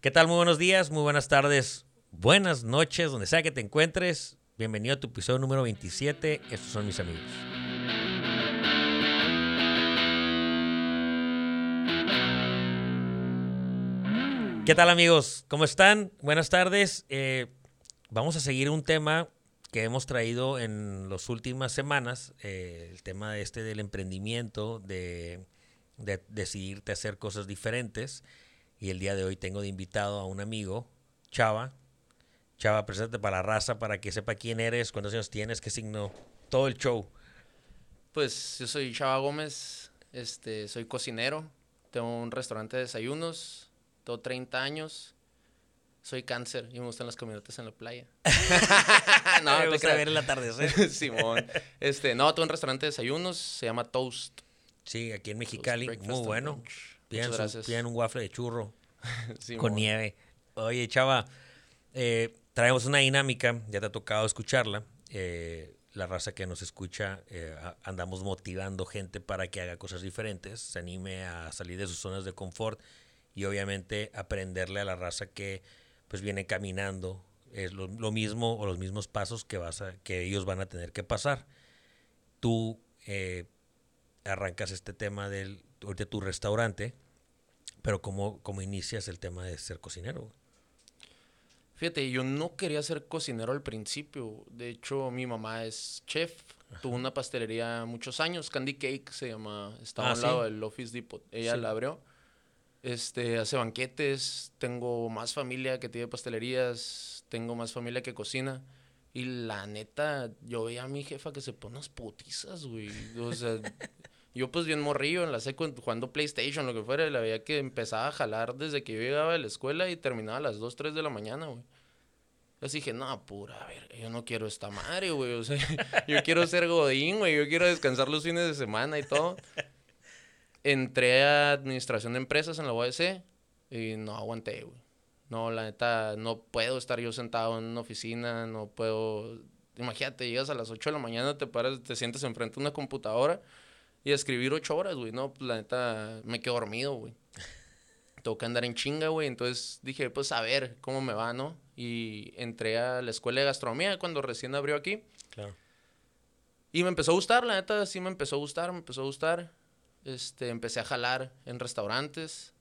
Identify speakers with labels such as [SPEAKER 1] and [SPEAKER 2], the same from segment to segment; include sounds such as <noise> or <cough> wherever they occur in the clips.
[SPEAKER 1] ¿Qué tal? Muy buenos días, muy buenas tardes, buenas noches, donde sea que te encuentres. Bienvenido a tu episodio número 27. Estos son mis amigos. ¿Qué tal amigos? ¿Cómo están? Buenas tardes. Eh, vamos a seguir un tema que hemos traído en las últimas semanas, eh, el tema este del emprendimiento, de, de decidirte hacer cosas diferentes. Y el día de hoy tengo de invitado a un amigo, Chava. Chava, preséntate para la raza, para que sepa quién eres, cuántos años tienes, qué signo, todo el show.
[SPEAKER 2] Pues yo soy Chava Gómez, este, soy cocinero, tengo un restaurante de desayunos, tengo 30 años, soy cáncer y me gustan las caminatas en la playa. <laughs>
[SPEAKER 1] no,
[SPEAKER 2] Me gusta
[SPEAKER 1] ver el atardecer. <laughs>
[SPEAKER 2] Simón. Este, no, tengo un restaurante de desayunos, se llama Toast.
[SPEAKER 1] Sí, aquí en Mexicali, muy bueno. Su- pidan un waffle de churro <laughs> con nieve. Oye, Chava, eh, traemos una dinámica, ya te ha tocado escucharla. eh, la raza que nos escucha, eh, andamos motivando gente para que haga cosas diferentes, se anime a salir de sus zonas de confort y obviamente aprenderle a la raza que pues viene caminando es lo, lo mismo o los mismos pasos que vas a, que ellos van a tener que pasar. Tú eh, arrancas este tema del ahorita tu restaurante, pero cómo, cómo inicias el tema de ser cocinero.
[SPEAKER 2] Fíjate, yo no quería ser cocinero al principio. De hecho, mi mamá es chef. Tuvo una pastelería muchos años. Candy Cake se llama. Estaba
[SPEAKER 1] Ah,
[SPEAKER 2] a un lado
[SPEAKER 1] ¿sí?
[SPEAKER 2] del Office Depot. Ella
[SPEAKER 1] Sí.
[SPEAKER 2] la abrió. Este, hace banquetes. Tengo más familia que tiene pastelerías. Tengo más familia que cocina. Y la neta, yo veía a mi jefa que se pone unas putizas, güey. O sea, <laughs> yo pues bien morrillo en la seco jugando PlayStation, lo que fuera, y la veía que empezaba a jalar desde que yo llegaba de la escuela y terminaba a las 2, 3 de la mañana, güey. Así dije, no, pura, a ver, yo no quiero esta madre, güey. O sea, <laughs> yo quiero ser godín, güey. Yo quiero descansar los fines de semana y todo. <laughs> Entré a administración de empresas en la UAC y no aguanté, güey. No, la neta, no puedo estar yo sentado en una oficina, no puedo... Imagínate, llegas a las 8 de la mañana, te paras, te sientas enfrente de una computadora y escribir 8 horas, güey. No, pues la neta, me quedo dormido, güey. <laughs> Tengo que andar en chinga, güey. Entonces dije, pues a ver cómo me va, ¿no? Y entré a la escuela de gastronomía cuando recién abrió aquí.
[SPEAKER 1] Claro.
[SPEAKER 2] Y me empezó a gustar, la neta, sí me empezó a gustar, me empezó a gustar. Este, empecé a jalar en restaurantes.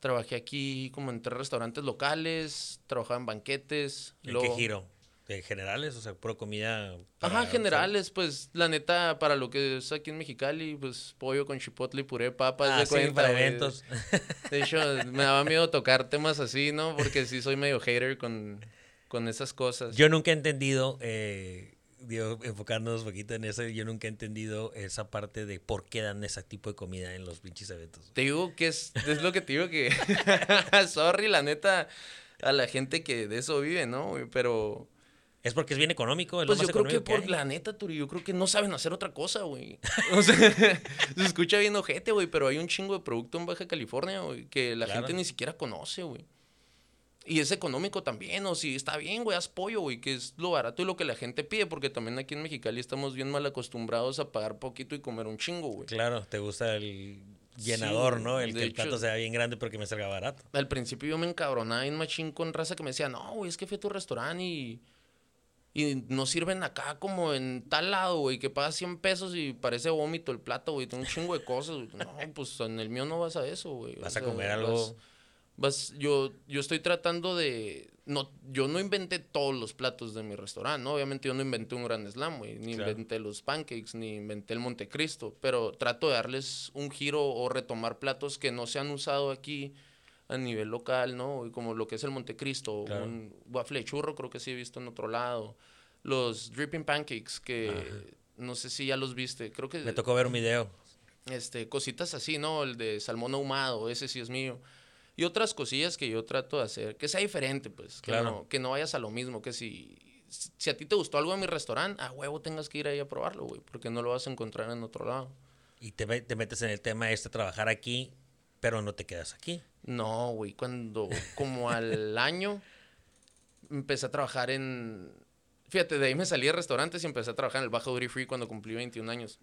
[SPEAKER 2] Trabajé aquí como en tres restaurantes locales, trabajaba en banquetes.
[SPEAKER 1] ¿En
[SPEAKER 2] luego-
[SPEAKER 1] qué giro? ¿De generales? O sea, pura comida.
[SPEAKER 2] Ajá, generales, pues la neta, para lo que es aquí en Mexicali, pues pollo con chipotle y puré papas.
[SPEAKER 1] Ah,
[SPEAKER 2] de
[SPEAKER 1] sí,
[SPEAKER 2] cuenta,
[SPEAKER 1] para eventos.
[SPEAKER 2] De hecho, <laughs> me daba miedo tocar temas así, ¿no? Porque sí soy medio hater con, con esas cosas.
[SPEAKER 1] Yo nunca he entendido, eh, digo, enfocándonos un poquito en eso, yo nunca he entendido esa parte de por qué dan ese tipo de comida en los pinches eventos.
[SPEAKER 2] Te digo que es, es lo que te digo que, <laughs> sorry, la neta, a la gente que de eso vive, ¿no? Pero,
[SPEAKER 1] Es porque es bien económico, es
[SPEAKER 2] pues
[SPEAKER 1] lo
[SPEAKER 2] yo
[SPEAKER 1] más
[SPEAKER 2] creo que por
[SPEAKER 1] hay.
[SPEAKER 2] la neta, Turi, yo creo que no saben hacer otra cosa, güey. <laughs> O sea, <laughs> se escucha bien ojete, güey, pero hay un chingo de producto en Baja California, güey, que la
[SPEAKER 1] Claro.
[SPEAKER 2] gente ni siquiera conoce, güey. Y es económico también, o si está bien, güey, haz pollo, güey, que es lo barato y lo que la gente pide, porque también aquí en Mexicali estamos bien mal acostumbrados a pagar poquito y comer un chingo, güey.
[SPEAKER 1] Claro, te gusta el llenador,
[SPEAKER 2] Sí,
[SPEAKER 1] ¿no? El que el plato sea bien grande porque me salga barato.
[SPEAKER 2] Al principio yo me encabronaba en machín con raza que me decía, no, güey, es que fui a tu restaurante y, y no sirven acá como en tal lado, güey, que pagas 100 pesos y parece vómito el plato, güey, tiene un chingo de cosas. güey". No, pues en el mío no vas a eso, güey. o
[SPEAKER 1] Vas a comer algo...
[SPEAKER 2] vas- vas- yo, yo estoy tratando de... No, yo no inventé todos los platos de mi restaurante, ¿no? Obviamente yo no inventé un Gran Slam, güey. Ni
[SPEAKER 1] Claro.
[SPEAKER 2] inventé los pancakes, ni inventé el Montecristo. Pero trato de darles un giro o retomar platos que no se han usado aquí a nivel local, ¿no? Y Como lo que es el Montecristo,
[SPEAKER 1] Claro.
[SPEAKER 2] un waffle de churro, creo que sí he visto en otro lado. Los dripping pancakes, que
[SPEAKER 1] Ajá.
[SPEAKER 2] no sé si ya los viste. Creo que
[SPEAKER 1] Me tocó ver un video.
[SPEAKER 2] este, cositas así, ¿no? El de salmón ahumado, ese sí es mío. Y otras cosillas que yo trato de hacer, que sea diferente, pues. Que,
[SPEAKER 1] Claro.
[SPEAKER 2] no, que no vayas a lo mismo, que si, si a ti te gustó algo en mi restaurante, a huevo tengas que ir ahí a probarlo, güey, porque no lo vas a encontrar en otro lado.
[SPEAKER 1] Y te, te metes en el tema este, trabajar aquí, pero no te quedas aquí.
[SPEAKER 2] No, güey, cuando, como <laughs> al año, empecé a trabajar en... Fíjate, de ahí me salí de restaurantes y empecé a trabajar en el Baja Duty Free cuando cumplí 21 años.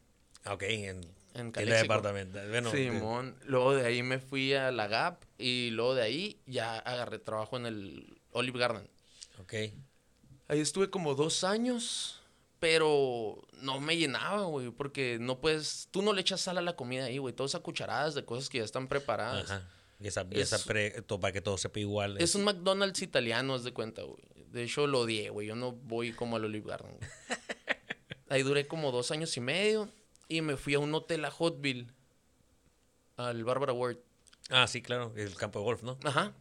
[SPEAKER 1] Ok, en,
[SPEAKER 2] En
[SPEAKER 1] en
[SPEAKER 2] Calexico.
[SPEAKER 1] departamento. Bueno,
[SPEAKER 2] Simón. Luego de ahí me fui a la Gap y luego de ahí ya agarré trabajo en el Olive Garden.
[SPEAKER 1] ok.
[SPEAKER 2] Ahí estuve como dos años, pero no me llenaba, güey, porque no puedes, tú no le echas sal a la comida ahí, güey, todo es a cucharadas de cosas que ya están preparadas.
[SPEAKER 1] Ajá. Y esa, pre- to- para que todo sepa igual.
[SPEAKER 2] Es un McDonald's italiano, haz de cuenta, güey. De hecho, lo odié, güey. Yo no voy como al Olive Garden. güey. <laughs> Ahí duré como dos años y medio y me fui a un hotel a Hotville, al Barbara Ward.
[SPEAKER 1] Ah, sí, claro. El campo de golf, ¿no?
[SPEAKER 2] Ajá.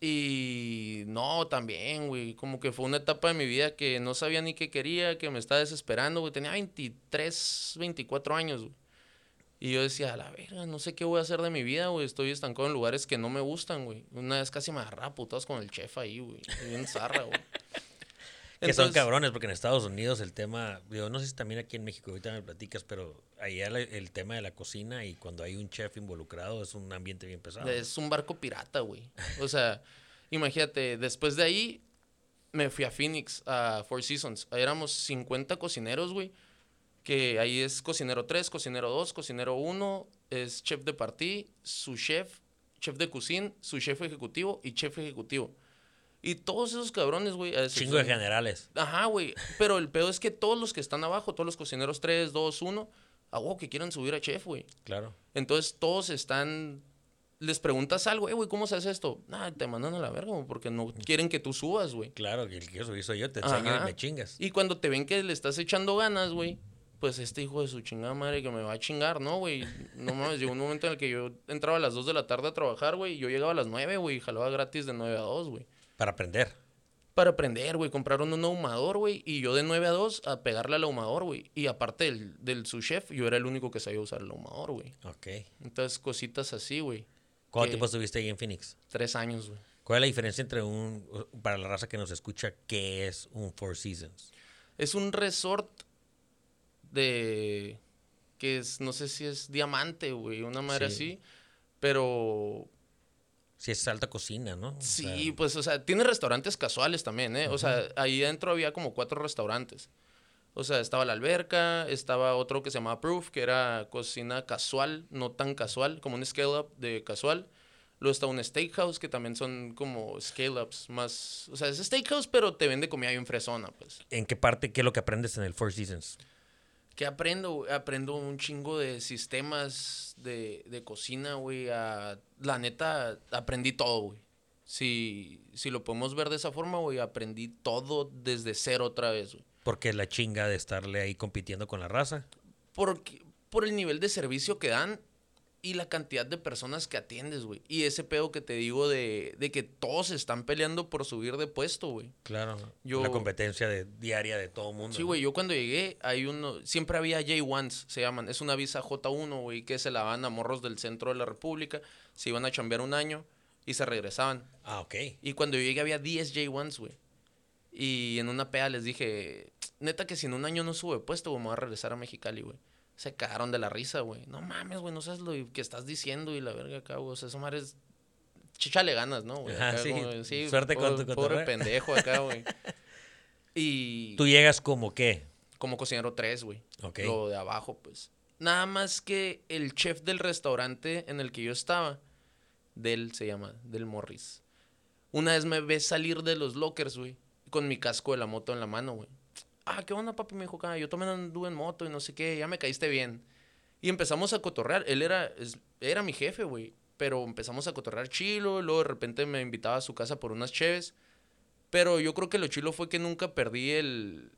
[SPEAKER 2] Y no, también, güey. Como que fue una etapa de mi vida que no sabía ni qué quería, que me estaba desesperando, güey. Tenía 23, 24 años, güey. Y yo decía, a la verga, no sé qué voy a hacer de mi vida, güey. Estoy estancado en lugares que no me gustan, güey. Una vez casi me agarraba a putas con el chef ahí, güey. Bien güey.
[SPEAKER 1] Que son cabrones, porque en Estados Unidos el tema, yo no sé si también aquí en México, ahorita me platicas, pero allá el, el tema de la cocina y cuando hay un chef involucrado es un ambiente bien pesado.
[SPEAKER 2] Es un barco pirata, güey. O sea, <laughs> imagínate, después de ahí me fui a Phoenix, a Four Seasons. Ahí éramos 50 cocineros, güey. Que ahí es cocinero 3, cocinero 2, cocinero 1, es chef de partí, su chef, chef de cocina, su chef ejecutivo y chef ejecutivo. Y todos esos cabrones, güey.
[SPEAKER 1] Chingo de generales.
[SPEAKER 2] Ajá, güey. Pero el pedo es que todos los que están abajo, todos los cocineros 3, 2, 1, a huevo que quieren subir a chef, güey.
[SPEAKER 1] Claro.
[SPEAKER 2] Entonces todos están. Les preguntas algo, eh, güey, ¿cómo se hace esto? Nah, te mandan a la verga, güey, porque no quieren que tú subas, güey.
[SPEAKER 1] Claro, que el que yo soy yo, te enseño y me chingas.
[SPEAKER 2] Y cuando te ven que le estás echando ganas, güey, pues este hijo de su chingada madre que me va a chingar, ¿no, güey? No mames, llegó un momento en el que yo entraba a las 2 de la tarde a trabajar, güey, y yo llegaba a las 9, güey, y jalaba gratis de 9 a 2, güey.
[SPEAKER 1] Para aprender.
[SPEAKER 2] Para aprender, güey, compraron un ahumador, güey, y yo de 9 a 2 a pegarle al ahumador, güey. Y aparte del, del su chef, yo era el único que sabía usar el ahumador, güey.
[SPEAKER 1] Ok.
[SPEAKER 2] Entonces, cositas así, güey.
[SPEAKER 1] ¿Cuánto tiempo estuviste ahí en Phoenix?
[SPEAKER 2] Tres años, güey.
[SPEAKER 1] ¿Cuál es la diferencia entre un, para la raza que nos escucha, qué es un Four Seasons?
[SPEAKER 2] Es un resort de. que es, no sé si es diamante, güey, una madre
[SPEAKER 1] Sí.
[SPEAKER 2] así. Pero
[SPEAKER 1] Si es alta cocina, ¿no? O
[SPEAKER 2] sí,
[SPEAKER 1] sea,
[SPEAKER 2] pues, o sea, tiene restaurantes casuales también, ¿eh? O sea, ahí dentro había como cuatro restaurantes. O sea, estaba la alberca, estaba otro que se llamaba Proof, que era cocina casual, no tan casual, como un scale-up de casual. Luego está un steakhouse, que también son como scale-ups más... O sea, es steakhouse, pero te vende comida bien fresona, pues.
[SPEAKER 1] ¿En qué parte, qué es lo que aprendes en el Four Seasons?
[SPEAKER 2] ¿Qué aprendo? Aprendo un chingo de sistemas de, de cocina, güey. a- La neta, aprendí todo, güey. Si, si lo podemos ver de esa forma, güey, aprendí todo desde cero otra vez, güey.
[SPEAKER 1] Porque la chinga de estarle ahí compitiendo con la raza.
[SPEAKER 2] Porque, por el nivel de servicio que dan y la cantidad de personas que atiendes, güey. Y ese pedo que te digo de, de que todos están peleando por subir de puesto, güey.
[SPEAKER 1] Claro.
[SPEAKER 2] Yo-
[SPEAKER 1] La competencia de, diaria de todo mundo.
[SPEAKER 2] Sí,
[SPEAKER 1] ¿no?
[SPEAKER 2] güey, yo cuando llegué, hay uno, siempre había J1s, se llaman, es una visa J1, güey, que se la van a morros del centro de la República, se iban a chambear un año y se regresaban.
[SPEAKER 1] Ah, ok.
[SPEAKER 2] Y cuando yo llegué había 10 J1s, güey. Y en una peda les dije, neta que si en un año no sube puesto, güey, me voy a regresar a Mexicali, güey. Se cagaron de la risa, güey. No mames, güey, no sabes lo que estás diciendo y la verga acá, güey. O sea, esa madre es... Chíchale ganas, ¿no, güey?
[SPEAKER 1] Sí.
[SPEAKER 2] como, sí,
[SPEAKER 1] Suerte con tu
[SPEAKER 2] Pobre pendejo acá, güey. <laughs> Y
[SPEAKER 1] Tú llegas como qué?
[SPEAKER 2] como cocinero 3, güey.
[SPEAKER 1] Ok.
[SPEAKER 2] Lo de abajo, pues. Nada más que el chef del restaurante en el que yo estaba, Del se llama, Del Morris. Una vez me ve salir de los lockers, güey, con mi casco de la moto en la mano, güey. Ah, ¿qué onda, papi? Me dijo, "Ah, yo también anduve en moto y no sé qué, ya me caíste bien. Y empezamos a cotorrear. Él era, era mi jefe, güey. Pero empezamos a cotorrear chilo. Luego de repente me invitaba a su casa por unas cheves. Pero yo creo que lo chilo fue que nunca perdí el.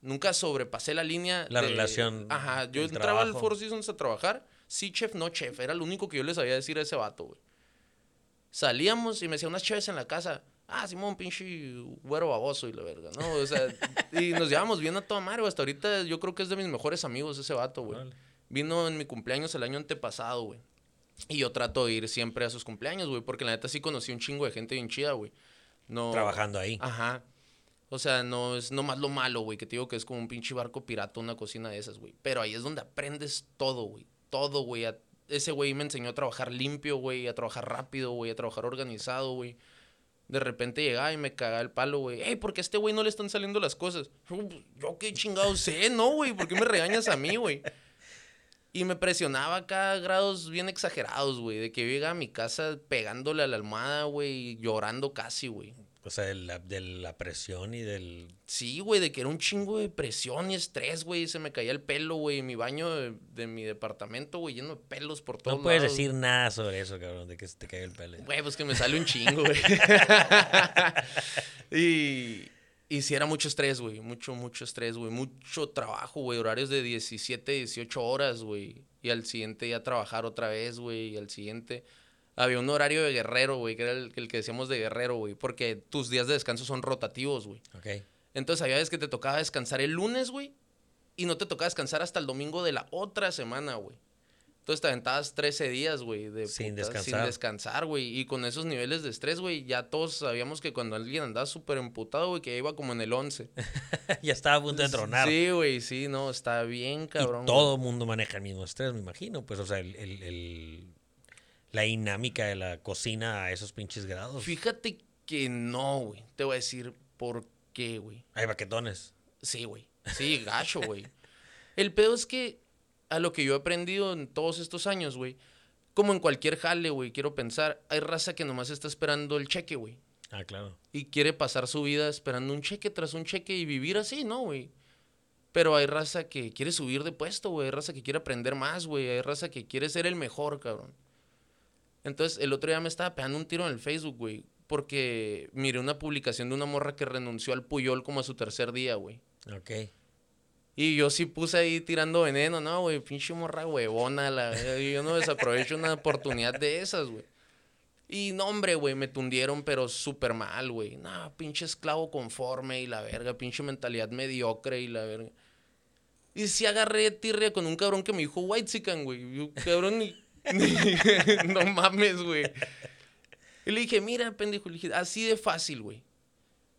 [SPEAKER 2] Nunca sobrepasé la línea.
[SPEAKER 1] La relación
[SPEAKER 2] Ajá, yo entraba al
[SPEAKER 1] trabajo.
[SPEAKER 2] Four Seasons a trabajar. Sí, chef, no chef. Era lo único que yo le sabía decir a ese vato, güey. Salíamos y me hacía unas cheves en la casa. Ah, Simón, pinche güero baboso y la verga, ¿no? O sea, <laughs> y nos llevamos bien a toda madre, güey. Hasta ahorita yo creo que es de mis mejores amigos ese vato, güey. Vino en mi cumpleaños el año antepasado, güey. Y yo trato de ir siempre a sus cumpleaños, güey, porque la neta sí conocí un chingo de gente bien chida, güey. No,
[SPEAKER 1] Trabajando ahí.
[SPEAKER 2] Ajá. O sea, no es nomás lo malo, güey, que te digo que es como un pinche barco pirata, una cocina de esas, güey. Pero ahí es donde aprendes todo, güey. Todo, güey. Ese güey me enseñó a trabajar limpio, güey, a trabajar rápido, güey, a trabajar organizado, güey. De repente llegaba y me cagaba el palo, güey. Ey, ¿por qué a este güey no le están saliendo las cosas? Yo, qué chingado sé, ¿no, güey? ¿Por qué me regañas a mí, güey? Y me presionaba acá a grados bien exagerados, güey. De que yo llegaba a mi casa pegándole a la almohada, güey, llorando casi, güey.
[SPEAKER 1] O sea, de la, de la presión y del...
[SPEAKER 2] Sí, güey, de que era un chingo de presión y estrés, güey. Se me caía el pelo, güey. Mi baño de, de mi departamento, güey, lleno de pelos por todos
[SPEAKER 1] No puedes
[SPEAKER 2] lados.
[SPEAKER 1] decir nada sobre eso, cabrón, de que se te caiga el pelo.
[SPEAKER 2] Güey, pues que me sale un chingo, güey. <laughs> y, y sí era mucho estrés, güey. Mucho, mucho estrés, güey. Mucho trabajo, güey. Horarios de 17, 18 horas, güey. Y al siguiente día trabajar otra vez, güey. Y al siguiente... Había un horario de guerrero, güey, que era el, el que decíamos de guerrero, güey. Porque tus días de descanso son rotativos, güey.
[SPEAKER 1] Ok.
[SPEAKER 2] Entonces había veces que te tocaba descansar el lunes, güey. Y no te tocaba descansar hasta el domingo de la otra semana, güey. Entonces te aventabas 13 días, güey. de
[SPEAKER 1] Sin descansar.
[SPEAKER 2] Sin descansar, güey. Y con esos niveles de estrés, güey, ya todos sabíamos que cuando alguien andaba súper emputado, güey, que iba como en el 11. <laughs>
[SPEAKER 1] ya estaba a punto de tronar.
[SPEAKER 2] Sí, güey, sí, no, está bien, cabrón.
[SPEAKER 1] y todo el mundo maneja el mismo estrés, me imagino. Pues, o sea, el, el- el- la dinámica de la cocina a esos pinches grados.
[SPEAKER 2] Fíjate que no, güey. Te voy a decir por qué, güey.
[SPEAKER 1] Hay baquetones.
[SPEAKER 2] Sí, güey. Sí, gacho, güey. El pedo es que a lo que yo he aprendido en todos estos años, güey, como en cualquier jale, güey, quiero pensar, hay raza que nomás está esperando el cheque, güey.
[SPEAKER 1] Ah, claro.
[SPEAKER 2] Y quiere pasar su vida esperando un cheque tras un cheque y vivir así, ¿no, güey? Pero hay raza que quiere subir de puesto, güey. Hay raza que quiere aprender más, güey. Hay raza que quiere ser el mejor, cabrón. Entonces, el otro día me estaba pegando un tiro en el Facebook, güey. Porque miré una publicación de una morra que renunció al Puyol como a su tercer día, güey.
[SPEAKER 1] Ok.
[SPEAKER 2] Y yo sí puse ahí tirando veneno, no, güey, pinche morra huevona, la, yo no desaprovecho una oportunidad de esas, güey. Y no, hombre, güey, me tundieron, pero súper mal, güey. No, pinche esclavo conforme y la verga, pinche mentalidad mediocre y la verga. Y sí agarré tirria con un cabrón que me dijo white güey. Cabrón, <laughs> no mames, güey. Y le dije, mira, pendejo, le dije, así de fácil, güey.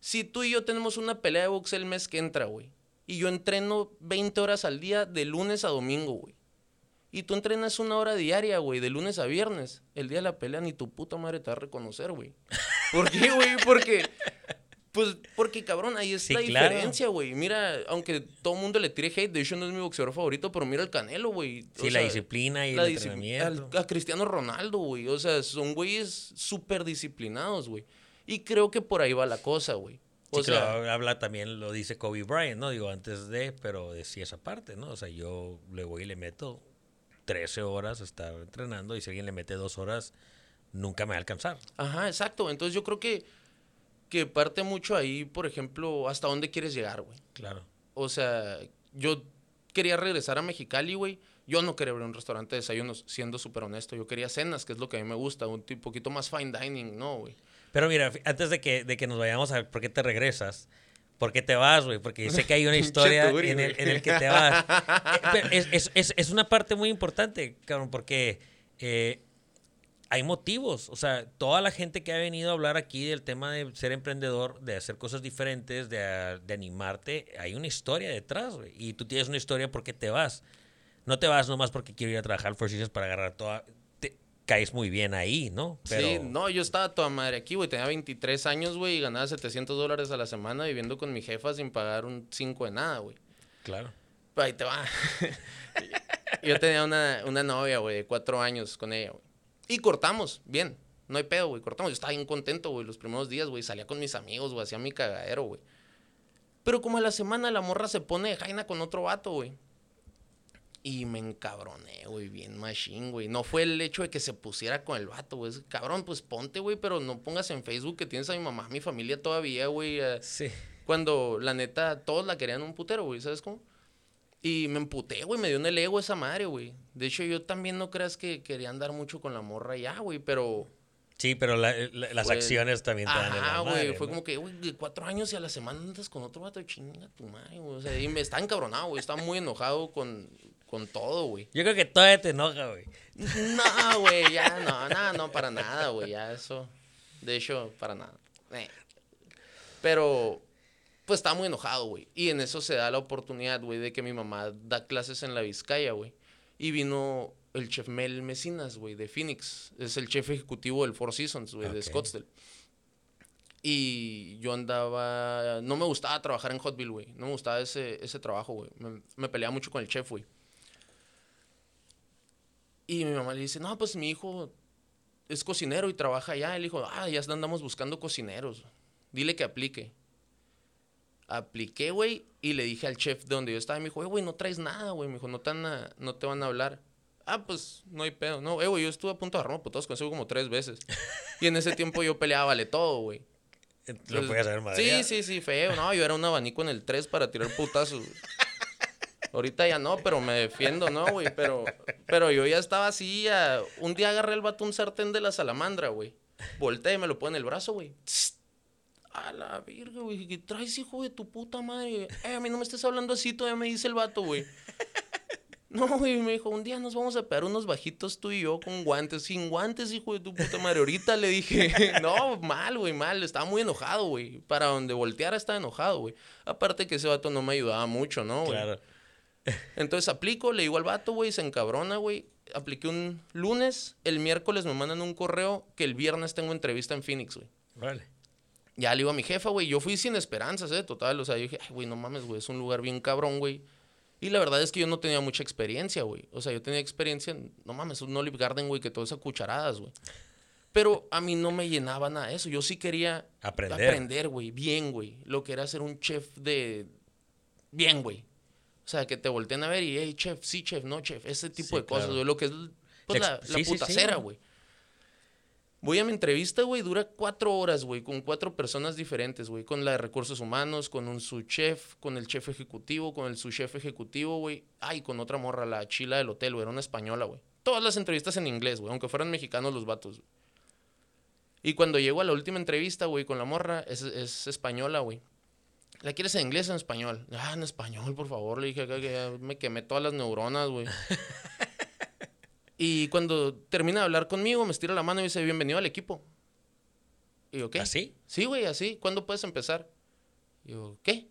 [SPEAKER 2] Si tú y yo tenemos una pelea de box el mes que entra, güey. Y yo entreno 20 horas al día de lunes a domingo, güey. Y tú entrenas una hora diaria, güey, de lunes a viernes. El día de la pelea ni tu puta madre te va a reconocer, güey. ¿Por qué, güey? Porque, pues, porque, cabrón, ahí es
[SPEAKER 1] Sí,
[SPEAKER 2] la
[SPEAKER 1] claro.
[SPEAKER 2] diferencia, güey. Mira, aunque todo el mundo le tire hate, de hecho no es mi boxeador favorito, pero mira el Canelo, güey. O
[SPEAKER 1] Sí, la
[SPEAKER 2] sea,
[SPEAKER 1] disciplina y
[SPEAKER 2] la
[SPEAKER 1] el entrenamiento.
[SPEAKER 2] al- a Cristiano Ronaldo, güey. O sea, son güeyes súper disciplinados, güey. Y creo que por ahí va la cosa, güey. O
[SPEAKER 1] Sí,
[SPEAKER 2] sea,
[SPEAKER 1] claro, habla también, lo dice Kobe Bryant, ¿no? Digo, antes de, pero decía esa parte, ¿no? O sea, yo le voy y le meto 13 horas a estar entrenando y si alguien le mete dos horas, nunca me va a alcanzar.
[SPEAKER 2] Ajá, exacto. Entonces yo creo que, que parte mucho ahí, por ejemplo, hasta dónde quieres llegar, güey.
[SPEAKER 1] Claro.
[SPEAKER 2] O sea, yo quería regresar a Mexicali, güey. Yo no quería abrir un restaurante de desayunos, siendo súper honesto. Yo quería cenas, que es lo que a mí me gusta, un poquito más fine dining, ¿no, güey?
[SPEAKER 1] Pero mira, antes de que, de que nos vayamos a ver por qué te regresas, ¿por qué te vas, güey? Porque sé que hay una <laughs> historia en el,
[SPEAKER 2] güey.
[SPEAKER 1] en el que te vas. <laughs> Eh, es- es- es una parte muy importante, cabrón, porque eh, hay motivos. O sea, toda la gente que ha venido a hablar aquí del tema de ser emprendedor, de hacer cosas diferentes, de, ah, de animarte, hay una historia detrás, güey. Y tú tienes una historia por qué te vas. No te vas nomás porque quiero ir a trabajar al Four Seasons para agarrar toda... Te caes muy bien ahí, ¿no?
[SPEAKER 2] Sí, no, yo estaba toda madre aquí, güey. Tenía 23 años, güey, y ganaba 700 dólares a la semana viviendo con mi jefa sin pagar un 5 de nada, güey.
[SPEAKER 1] Claro.
[SPEAKER 2] Ahí te va. <laughs> yo tenía una, una novia, güey, de cuatro años con ella, güey. Y cortamos, bien. No hay pedo, güey. Cortamos. Yo estaba bien contento, güey, los primeros días, güey. Salía con mis amigos, güey. Hacía mi cagadero, güey. Pero como a la semana la morra se pone de jaina con otro vato, güey. Y me encabroné, güey, bien machine, güey. No fue el hecho de que se pusiera con el vato, güey. Cabrón, pues ponte, güey, pero no pongas en Facebook que tienes a mi mamá, a mi familia todavía, güey. eh,
[SPEAKER 1] Sí.
[SPEAKER 2] cuando la neta todos la querían un putero, güey, ¿sabes cómo? Y me emputé, güey, me dio en el ego esa madre, güey. De hecho, yo también no creas que quería andar mucho con la morra ya, güey, pero...
[SPEAKER 1] Sí, pero la- la- las acciones también te dan en
[SPEAKER 2] Ajá, güey, fue
[SPEAKER 1] ¿no?
[SPEAKER 2] como que, güey, de cuatro años y a la semana andas con otro vato, chinga tu madre, güey. O sea, y me estaba encabronado, güey, estaba muy enojado con, con todo, güey.
[SPEAKER 1] Yo creo que todavía te enoja, güey.
[SPEAKER 2] No, güey, ya, no, no, no, para nada, güey, ya eso. De hecho, para nada. Eh. Pero, pues estaba muy enojado, güey. Y en eso se da la oportunidad, güey, de que mi mamá da clases en la Vizcaya, güey. Y vino el chef Mel Mesinas, güey, de Phoenix. Es el chef ejecutivo del Four Seasons, güey, de. Scottsdale. Y yo andaba... No me gustaba trabajar en Hotville, güey. No me gustaba ese, ese trabajo, güey. Me, me peleaba mucho con el chef, güey. Y mi mamá le dice, no, pues mi hijo es cocinero y trabaja allá. Él dijo, ah, ya andamos buscando cocineros. Dile que aplique. Apliqué, güey, y le dije al chef de donde yo estaba, me dijo, güey, no traes nada, güey. Me dijo, no te, van a, no te van a hablar. Ah, pues no hay pedo. No, eh, güey, yo estuve a punto de agarrarme putados con eso como tres veces. Y en ese tiempo yo peleaba, vale todo, güey.
[SPEAKER 1] Lo podías haber madre.
[SPEAKER 2] Sí, sí, sí, feo. No, yo era un abanico en el 3 para tirar putazos. Ahorita ya no, pero me defiendo, ¿no, güey? Pero, pero yo ya estaba así. Un día agarré el vato un sartén de la salamandra, güey. Volteé y me lo pone en el brazo, güey. A la virga, güey. ¿Qué traes, hijo de tu puta madre? Eh, a mí no me estés hablando así, todavía me dice el vato, güey. <laughs> No, güey, me dijo, un día nos vamos a pegar unos bajitos tú y yo con guantes. Sin guantes, hijo de tu puta madre. Ahorita le dije, <laughs> no, mal, güey, mal. Estaba muy enojado, güey. Para donde volteara estaba enojado, güey. Aparte que ese vato no me ayudaba mucho, ¿no, güey? Claro. Entonces aplico, le digo al vato, güey, se encabrona, güey. Apliqué un lunes, el miércoles me mandan un correo que el viernes tengo entrevista en Phoenix, güey.
[SPEAKER 1] Vale.
[SPEAKER 2] Ya le digo a mi jefa, güey, yo fui sin esperanzas, ¿eh? Total, o sea, yo dije, ay, güey, no mames, güey, es un lugar bien cabrón, güey. Y la verdad es que yo no tenía mucha experiencia, güey. O sea, yo tenía experiencia, en, no mames, un Olive Garden, güey, que todo es a cucharadas, güey. Pero a mí no me llenaba nada de eso. Yo sí quería
[SPEAKER 1] aprender,
[SPEAKER 2] aprender, güey, bien, güey. Lo que era ser un chef de... Bien, güey. O sea, que te volteen a ver y, hey, chef, sí, chef, no, chef. Ese tipo de cosas, güey. Lo que es pues, la, la, putacera, güey. Voy a mi entrevista, güey, dura cuatro horas, güey, con cuatro personas diferentes, güey. Con la de recursos humanos, con un su chef, con el chef ejecutivo, con el su chef ejecutivo, güey. Ay, con otra morra, la chila del hotel, güey. Era una española, güey. Todas las entrevistas en inglés, güey, aunque fueran mexicanos los vatos. Y cuando llego a la última entrevista, güey, con la morra, es, es española, güey. ¿La quieres en inglés o en español? Ah, en español, por favor. Le dije que me quemé todas las neuronas, güey. <laughs> y cuando termina de hablar conmigo, me estira la mano y me dice, bienvenido al equipo. Y yo, ¿qué?
[SPEAKER 1] ¿Así?
[SPEAKER 2] Sí, güey, así. ¿Cuándo puedes empezar? Y yo, ¿qué?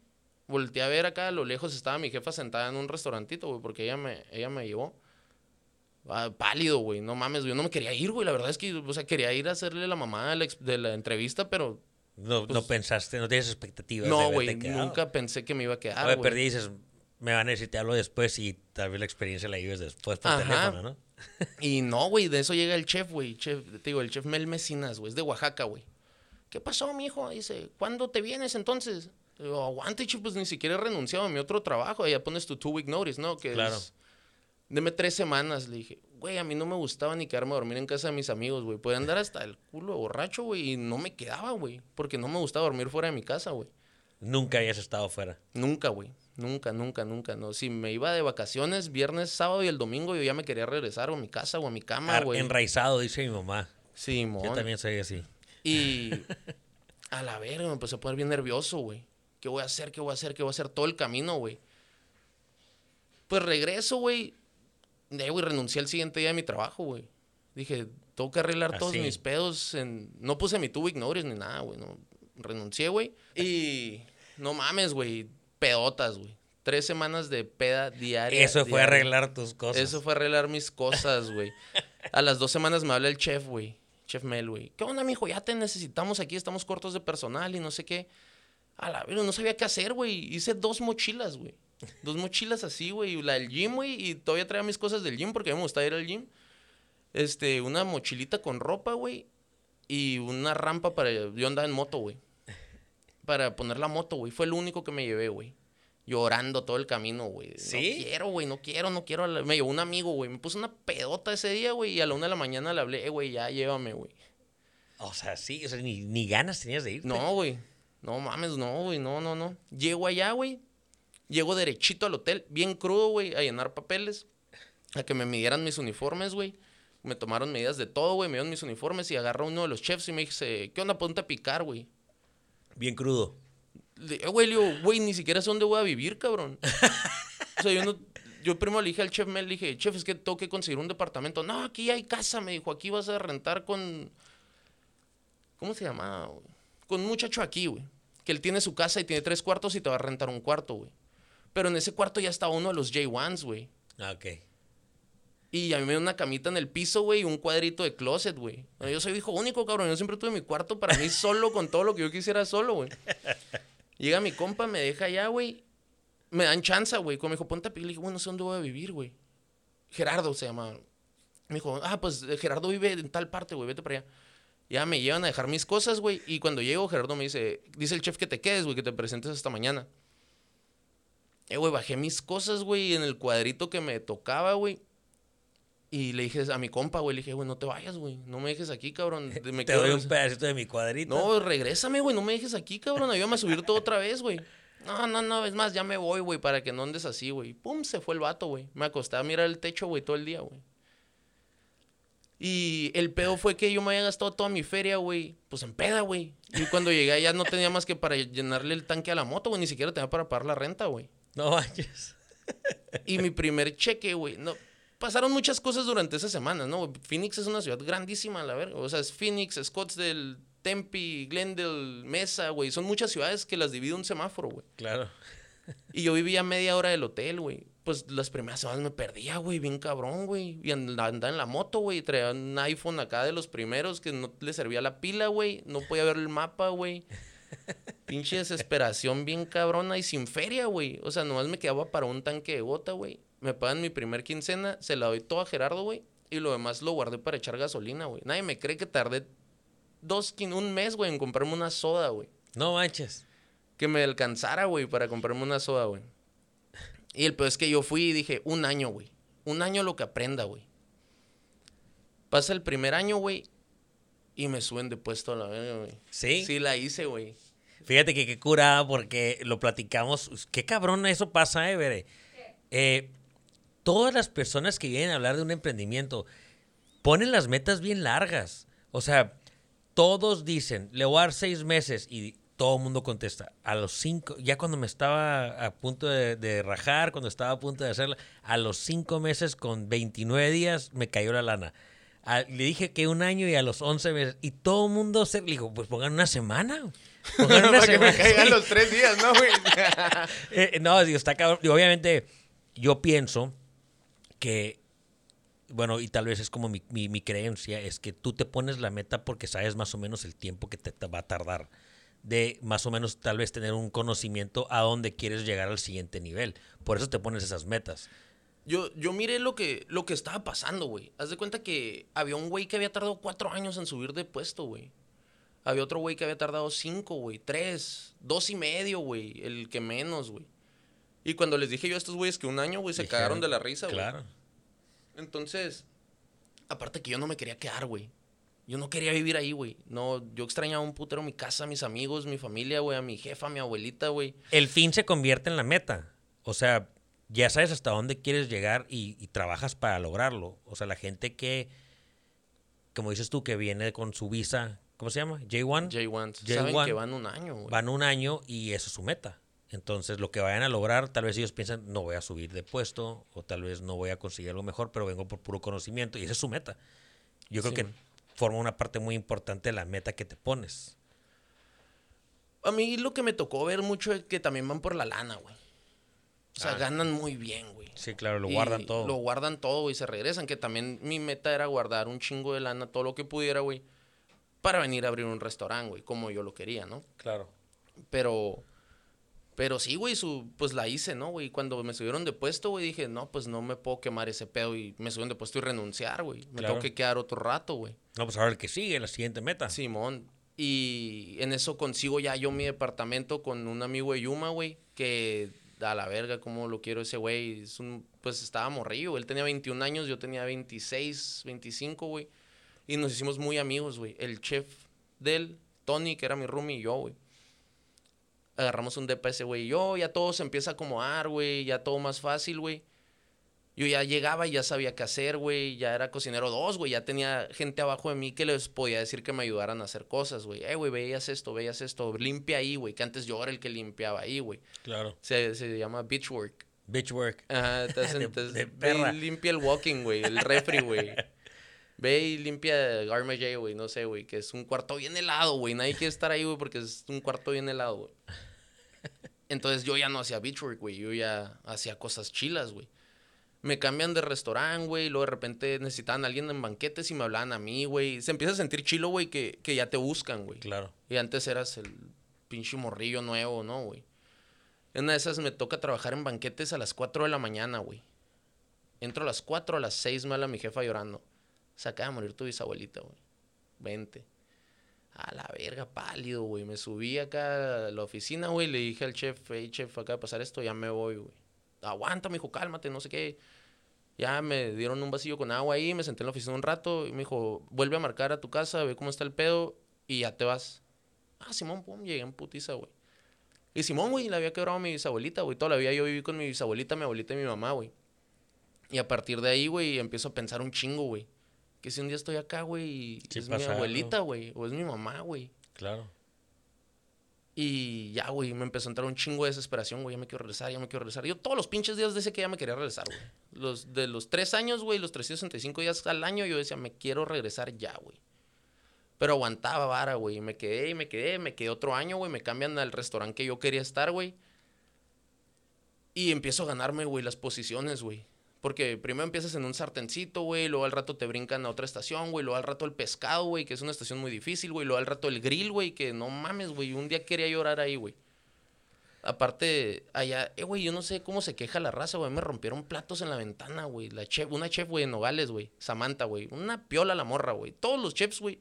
[SPEAKER 2] Volteé a ver acá a lo lejos estaba mi jefa sentada en un restaurantito, güey, porque ella me, ella me llevó. Ah, pálido, güey, no mames, yo no me quería ir, güey. La verdad es que, o sea, quería ir a hacerle la mamá de la entrevista, pero
[SPEAKER 1] no, no pues, pensaste, no tienes expectativas.
[SPEAKER 2] No, güey, nunca pensé que me iba a quedar. Oye,
[SPEAKER 1] perdí y dices, me van a decir, te hablo después y tal vez la experiencia la lleves después por teléfono, ¿no?
[SPEAKER 2] Y no, güey, de eso llega el chef, güey. Chef, te digo, el chef Mel Mesinas, güey, es de Oaxaca, güey. ¿Qué pasó, mi hijo? Dice, ¿cuándo te vienes entonces? Digo, aguante, chef, pues ni siquiera he renunciado a mi otro trabajo. Ya pones tu two week notice, ¿no? Que claro. deme tres semanas, le dije güey, a mí no me gustaba ni quedarme a dormir en casa de mis amigos, güey. Podía andar hasta el culo borracho, güey, y no me quedaba, güey. Porque no me gustaba dormir fuera de mi casa, güey.
[SPEAKER 1] Nunca hayas estado fuera.
[SPEAKER 2] Nunca, güey. Nunca, nunca, nunca. No. Si me iba de vacaciones viernes, sábado y el domingo, yo ya me quería regresar a mi casa o a mi cama, güey.
[SPEAKER 1] Enraizado, dice mi mamá.
[SPEAKER 2] Sí, mon.
[SPEAKER 1] Yo también soy así.
[SPEAKER 2] Y a la verga me empecé a poner bien nervioso, güey. ¿Qué voy a hacer? ¿Qué voy a hacer? ¿Qué voy a hacer? Todo el camino, güey. Pues regreso, güey. De güey, renuncié el siguiente día de mi trabajo, güey. Dije, tengo que arreglar todos mis pedos. En... No puse mi tubo ignores ni nada, güey. No. Renuncié, güey. Y no mames, güey. Pedotas, güey. Tres semanas de peda diaria.
[SPEAKER 1] Eso fue arreglar tus cosas.
[SPEAKER 2] Eso fue arreglar mis cosas, güey. A las dos semanas me habla el chef, güey. Chef Mel, güey. ¿Qué onda, mijo? Ya te necesitamos aquí. Estamos cortos de personal y no sé qué. A la verdad, no sabía qué hacer, güey. Hice dos mochilas, güey. Dos mochilas así, güey. La del gym, güey. Y todavía traía mis cosas del gym porque me gusta ir al gym. Este, una mochilita con ropa, güey. Y una rampa para. Yo andaba en moto, güey. Para poner la moto, güey. Fue el único que me llevé, güey. Llorando todo el camino, güey. ¿Sí? No quiero, güey. No quiero, no quiero. Me llevó un amigo, güey. Me puso una pedota ese día, güey. Y a la una de la mañana le hablé, eh, güey, ya llévame, güey.
[SPEAKER 1] O sea, sí. O sea, ni, ni ganas tenías de ir.
[SPEAKER 2] No, güey. No mames, no, güey. No, no, no. Llego allá, güey Llego derechito al hotel, bien crudo, güey, a llenar papeles, a que me midieran mis uniformes, güey. Me tomaron medidas de todo, güey, me dieron mis uniformes y agarró uno de los chefs y me dice, ¿qué onda? Ponte a picar, güey.
[SPEAKER 1] Bien crudo.
[SPEAKER 2] Eh, güey, le digo, güey, ni siquiera sé dónde voy a vivir, cabrón. o sea, yo no... Yo primero le dije al chef, me le dije, chef, es que tengo que conseguir un departamento. No, aquí hay casa, me dijo, aquí vas a rentar con... ¿Cómo se llama? Con un muchacho aquí, güey. Que él tiene su casa y tiene tres cuartos y te va a rentar un cuarto, güey. Pero en ese cuarto ya estaba uno de los J1s, güey.
[SPEAKER 1] Ah, ok.
[SPEAKER 2] Y a mí me dio una camita en el piso, güey, y un cuadrito de closet, güey. Yo soy hijo único, cabrón. Yo siempre tuve mi cuarto para mí solo, con todo lo que yo quisiera solo, güey. Llega mi compa, me deja allá, güey. Me dan chance, güey. Como me dijo, ponte a Le dije, bueno, no sé dónde voy a vivir, güey. Gerardo se llama. Me dijo, ah, pues eh, Gerardo vive en tal parte, güey, vete para allá. Ya me llevan a dejar mis cosas, güey. Y cuando llego, Gerardo me dice, dice el chef que te quedes, güey, que te presentes hasta mañana. Eh, güey, bajé mis cosas, güey, en el cuadrito que me tocaba, güey. Y le dije a mi compa, güey, le dije, güey, no te vayas, güey. No me dejes aquí, cabrón. <laughs> Me
[SPEAKER 1] te doy un pedacito de mi cuadrito.
[SPEAKER 2] No, regrésame, güey, no me dejes aquí, cabrón. Ayúdame a subir todo otra vez, güey. No, no, no, es más, ya me voy, güey, para que no andes así, güey. Pum, se fue el vato, güey. Me acosté a mirar el techo, güey, todo el día, güey. Y el pedo fue que yo me había gastado toda mi feria, güey, pues en peda, güey. Y cuando llegué ya no tenía más que para llenarle el tanque a la moto, güey, ni siquiera tenía para pagar la renta, güey.
[SPEAKER 1] No vayas.
[SPEAKER 2] Y mi primer cheque, güey, no, pasaron muchas cosas durante esas semanas, ¿no? Phoenix es una ciudad grandísima, la verdad. O sea, es Phoenix, Scottsdale, Tempe, Glendale, Mesa, güey. Son muchas ciudades que las divide un semáforo, güey.
[SPEAKER 1] Claro. <laughs>
[SPEAKER 2] Y yo vivía media hora del hotel, güey. Pues las primeras semanas me perdía, güey, bien cabrón, güey. Y andaba en la moto, güey. Traía un iPhone acá de los primeros que no le servía la pila, güey. No podía ver el mapa, güey. <laughs> Pinche desesperación bien cabrona y sin feria, güey. O sea, nomás me quedaba para un tanque de gota, güey. Me pagan mi primer quincena, se la doy todo a Gerardo, güey. Y lo demás lo guardé para echar gasolina, güey. Nadie me cree que tardé dos, un mes, güey, en comprarme una soda, güey.
[SPEAKER 1] No manches.
[SPEAKER 2] Que me alcanzara, güey, para comprarme una soda, güey. Y el peor es que yo fui y dije, un año, güey. Un año lo que aprenda, güey. Pasa el primer año, güey, y me suben de puesto a la verga, güey.
[SPEAKER 1] ¿Sí?
[SPEAKER 2] Sí, la hice, güey.
[SPEAKER 1] Fíjate que qué curada porque lo platicamos. Qué cabrón eso pasa, eh, Bere. Eh, todas las personas que vienen a hablar de un emprendimiento ponen las metas bien largas. O sea, todos dicen, le voy a dar seis meses y todo el mundo contesta. A los cinco, ya cuando me estaba a punto de, rajar, cuando estaba a punto de hacerla, a los cinco meses con 29 días me cayó la lana. le dije que un año y a los 11 meses. Y todo el mundo se le dijo, pues pongan una semana. <laughs>
[SPEAKER 2] Pongan una Para que me caigan los tres días, ¿no, güey? <laughs>
[SPEAKER 1] Eh, no, digo, está cabrón. obviamente, yo pienso que, bueno, y tal vez es como mi, mi, creencia, es que tú te pones la meta porque sabes más o menos el tiempo que te, va a tardar de más o menos tal vez tener un conocimiento a dónde quieres llegar al siguiente nivel. Por eso te pones esas metas.
[SPEAKER 2] Yo, yo miré lo que, lo que estaba pasando, güey. Haz de cuenta que había un güey que había tardado cuatro años en subir de puesto, güey. Había otro güey que había tardado cinco, güey. Tres, dos y medio, güey. El que menos, güey. Y cuando les dije yo a estos güeyes que un año, güey, se cagaron de la risa, güey. Claro. Entonces, aparte que yo no me quería quedar, güey. Yo no quería vivir ahí, güey. No, yo extrañaba un putero mi casa, mis amigos, mi familia, güey, a mi jefa, a mi abuelita, güey.
[SPEAKER 1] El fin se convierte en la meta. O sea, ya sabes hasta dónde quieres llegar y, trabajas para lograrlo. O sea, la gente que, como dices tú, que viene con su visa, ¿cómo se llama? J1.
[SPEAKER 2] J1. Saben que van un año, güey.
[SPEAKER 1] Van un año y eso es su meta. Entonces, lo que vayan a lograr, tal vez ellos piensan, no voy a subir de puesto, o tal vez no voy a conseguir algo mejor, pero vengo por puro conocimiento, y esa es su meta. Yo creo que forma una parte muy importante de la meta que te pones.
[SPEAKER 2] A mí lo que me tocó ver mucho es que también van por la lana, güey. O sea, ah. ganan muy bien, güey.
[SPEAKER 1] Sí, claro, lo guardan todo.
[SPEAKER 2] Lo guardan todo y se regresan. Que también mi meta era guardar un chingo de lana, todo lo que pudiera, güey, para venir a abrir un restaurante, güey, como yo lo quería, ¿no?
[SPEAKER 1] Claro.
[SPEAKER 2] Pero pero sí, güey, su, pues la hice, ¿no, güey? Cuando me subieron de puesto, güey, dije, no, pues no me puedo quemar ese pedo y me subieron de puesto y renunciar, güey. Me tengo que quedar otro rato, güey.
[SPEAKER 1] No, pues ahora el que sigue, la siguiente meta.
[SPEAKER 2] Simón. Y en eso consigo ya yo mi departamento con un amigo de Yuma, güey, que a la verga, cómo lo quiero ese güey. Es un, pues estaba morrillo, él tenía 21 años, yo tenía 26, 25, güey. Y nos hicimos muy amigos, güey. El chef del Tony, que era mi roomie, y yo, güey agarramos un DPS, güey. Yo ya todo se empieza a acomodar, güey. Ya todo más fácil, güey. Yo ya llegaba y ya sabía qué hacer, güey. Ya era cocinero dos, güey. Ya tenía gente abajo de mí que les podía decir que me ayudaran a hacer cosas, güey. Eh, güey, veías esto, veías esto. Limpia ahí, güey. Que antes yo era el que limpiaba ahí, güey.
[SPEAKER 1] Claro.
[SPEAKER 2] Se, se llama bitch work.
[SPEAKER 1] Bitch work.
[SPEAKER 2] Ajá, entonces, <laughs> ve y limpia el walking, güey. El refri, güey. Ve y limpia Garbage, güey. No sé, güey. Que es un cuarto bien helado, güey. Nadie quiere estar ahí, güey, porque es un cuarto bien helado, güey. Entonces yo ya no hacía beachwork, güey. Yo ya hacía cosas chilas, güey. Me cambian de restaurante, güey. Luego de repente necesitaban a alguien en banquetes y me hablaban a mí, güey. Se empieza a sentir chilo, güey, que, que ya te buscan, güey.
[SPEAKER 1] Claro.
[SPEAKER 2] Y antes eras el pinche morrillo nuevo, ¿no, güey? En una de esas me toca trabajar en banquetes a las 4 de la mañana, güey. Entro a las 4, a las 6 me habla mi jefa llorando. Se acaba de morir tu bisabuelita, güey. Vente. A la verga, pálido, güey. Me subí acá a la oficina, güey. Le dije al chef, hey, chef, acaba de pasar esto, ya me voy, güey. Aguanta, me dijo, cálmate, no sé qué. Ya me dieron un vasillo con agua ahí, me senté en la oficina un rato y me dijo, vuelve a marcar a tu casa, ve cómo está el pedo y ya te vas. Ah, Simón, pum, llegué en putiza, güey. Y Simón, güey, le había quebrado a mi bisabuelita, güey. Toda la vida yo viví con mi bisabuelita, mi abuelita y mi mamá, güey. Y a partir de ahí, güey, empiezo a pensar un chingo, güey. Que si un día estoy acá, güey,
[SPEAKER 1] Sí
[SPEAKER 2] es mi abuelita, güey, o es mi mamá, güey.
[SPEAKER 1] Claro.
[SPEAKER 2] Y ya, güey, me empezó a entrar un chingo de desesperación, güey. Ya me quiero regresar, ya me quiero regresar. Yo todos los pinches días decía que ya me quería regresar, güey. Los, de los tres años, güey, los 365 días al año, yo decía, me quiero regresar ya, güey. Pero aguantaba vara, güey. y Me quedé y me quedé, me quedé otro año, güey. Me cambian al restaurante que yo quería estar, güey. Y empiezo a ganarme, güey, las posiciones, güey. Porque primero empiezas en un sartencito, güey, luego al rato te brincan a otra estación, güey, luego al rato el pescado, güey, que es una estación muy difícil, güey, luego al rato el grill, güey, que no mames, güey, un día quería llorar ahí, güey. Aparte, allá, eh, güey, yo no sé cómo se queja la raza, güey, me rompieron platos en la ventana, güey, la chef, una chef, güey, en Nogales, güey, Samantha, güey, una piola la morra, güey, todos los chefs, güey.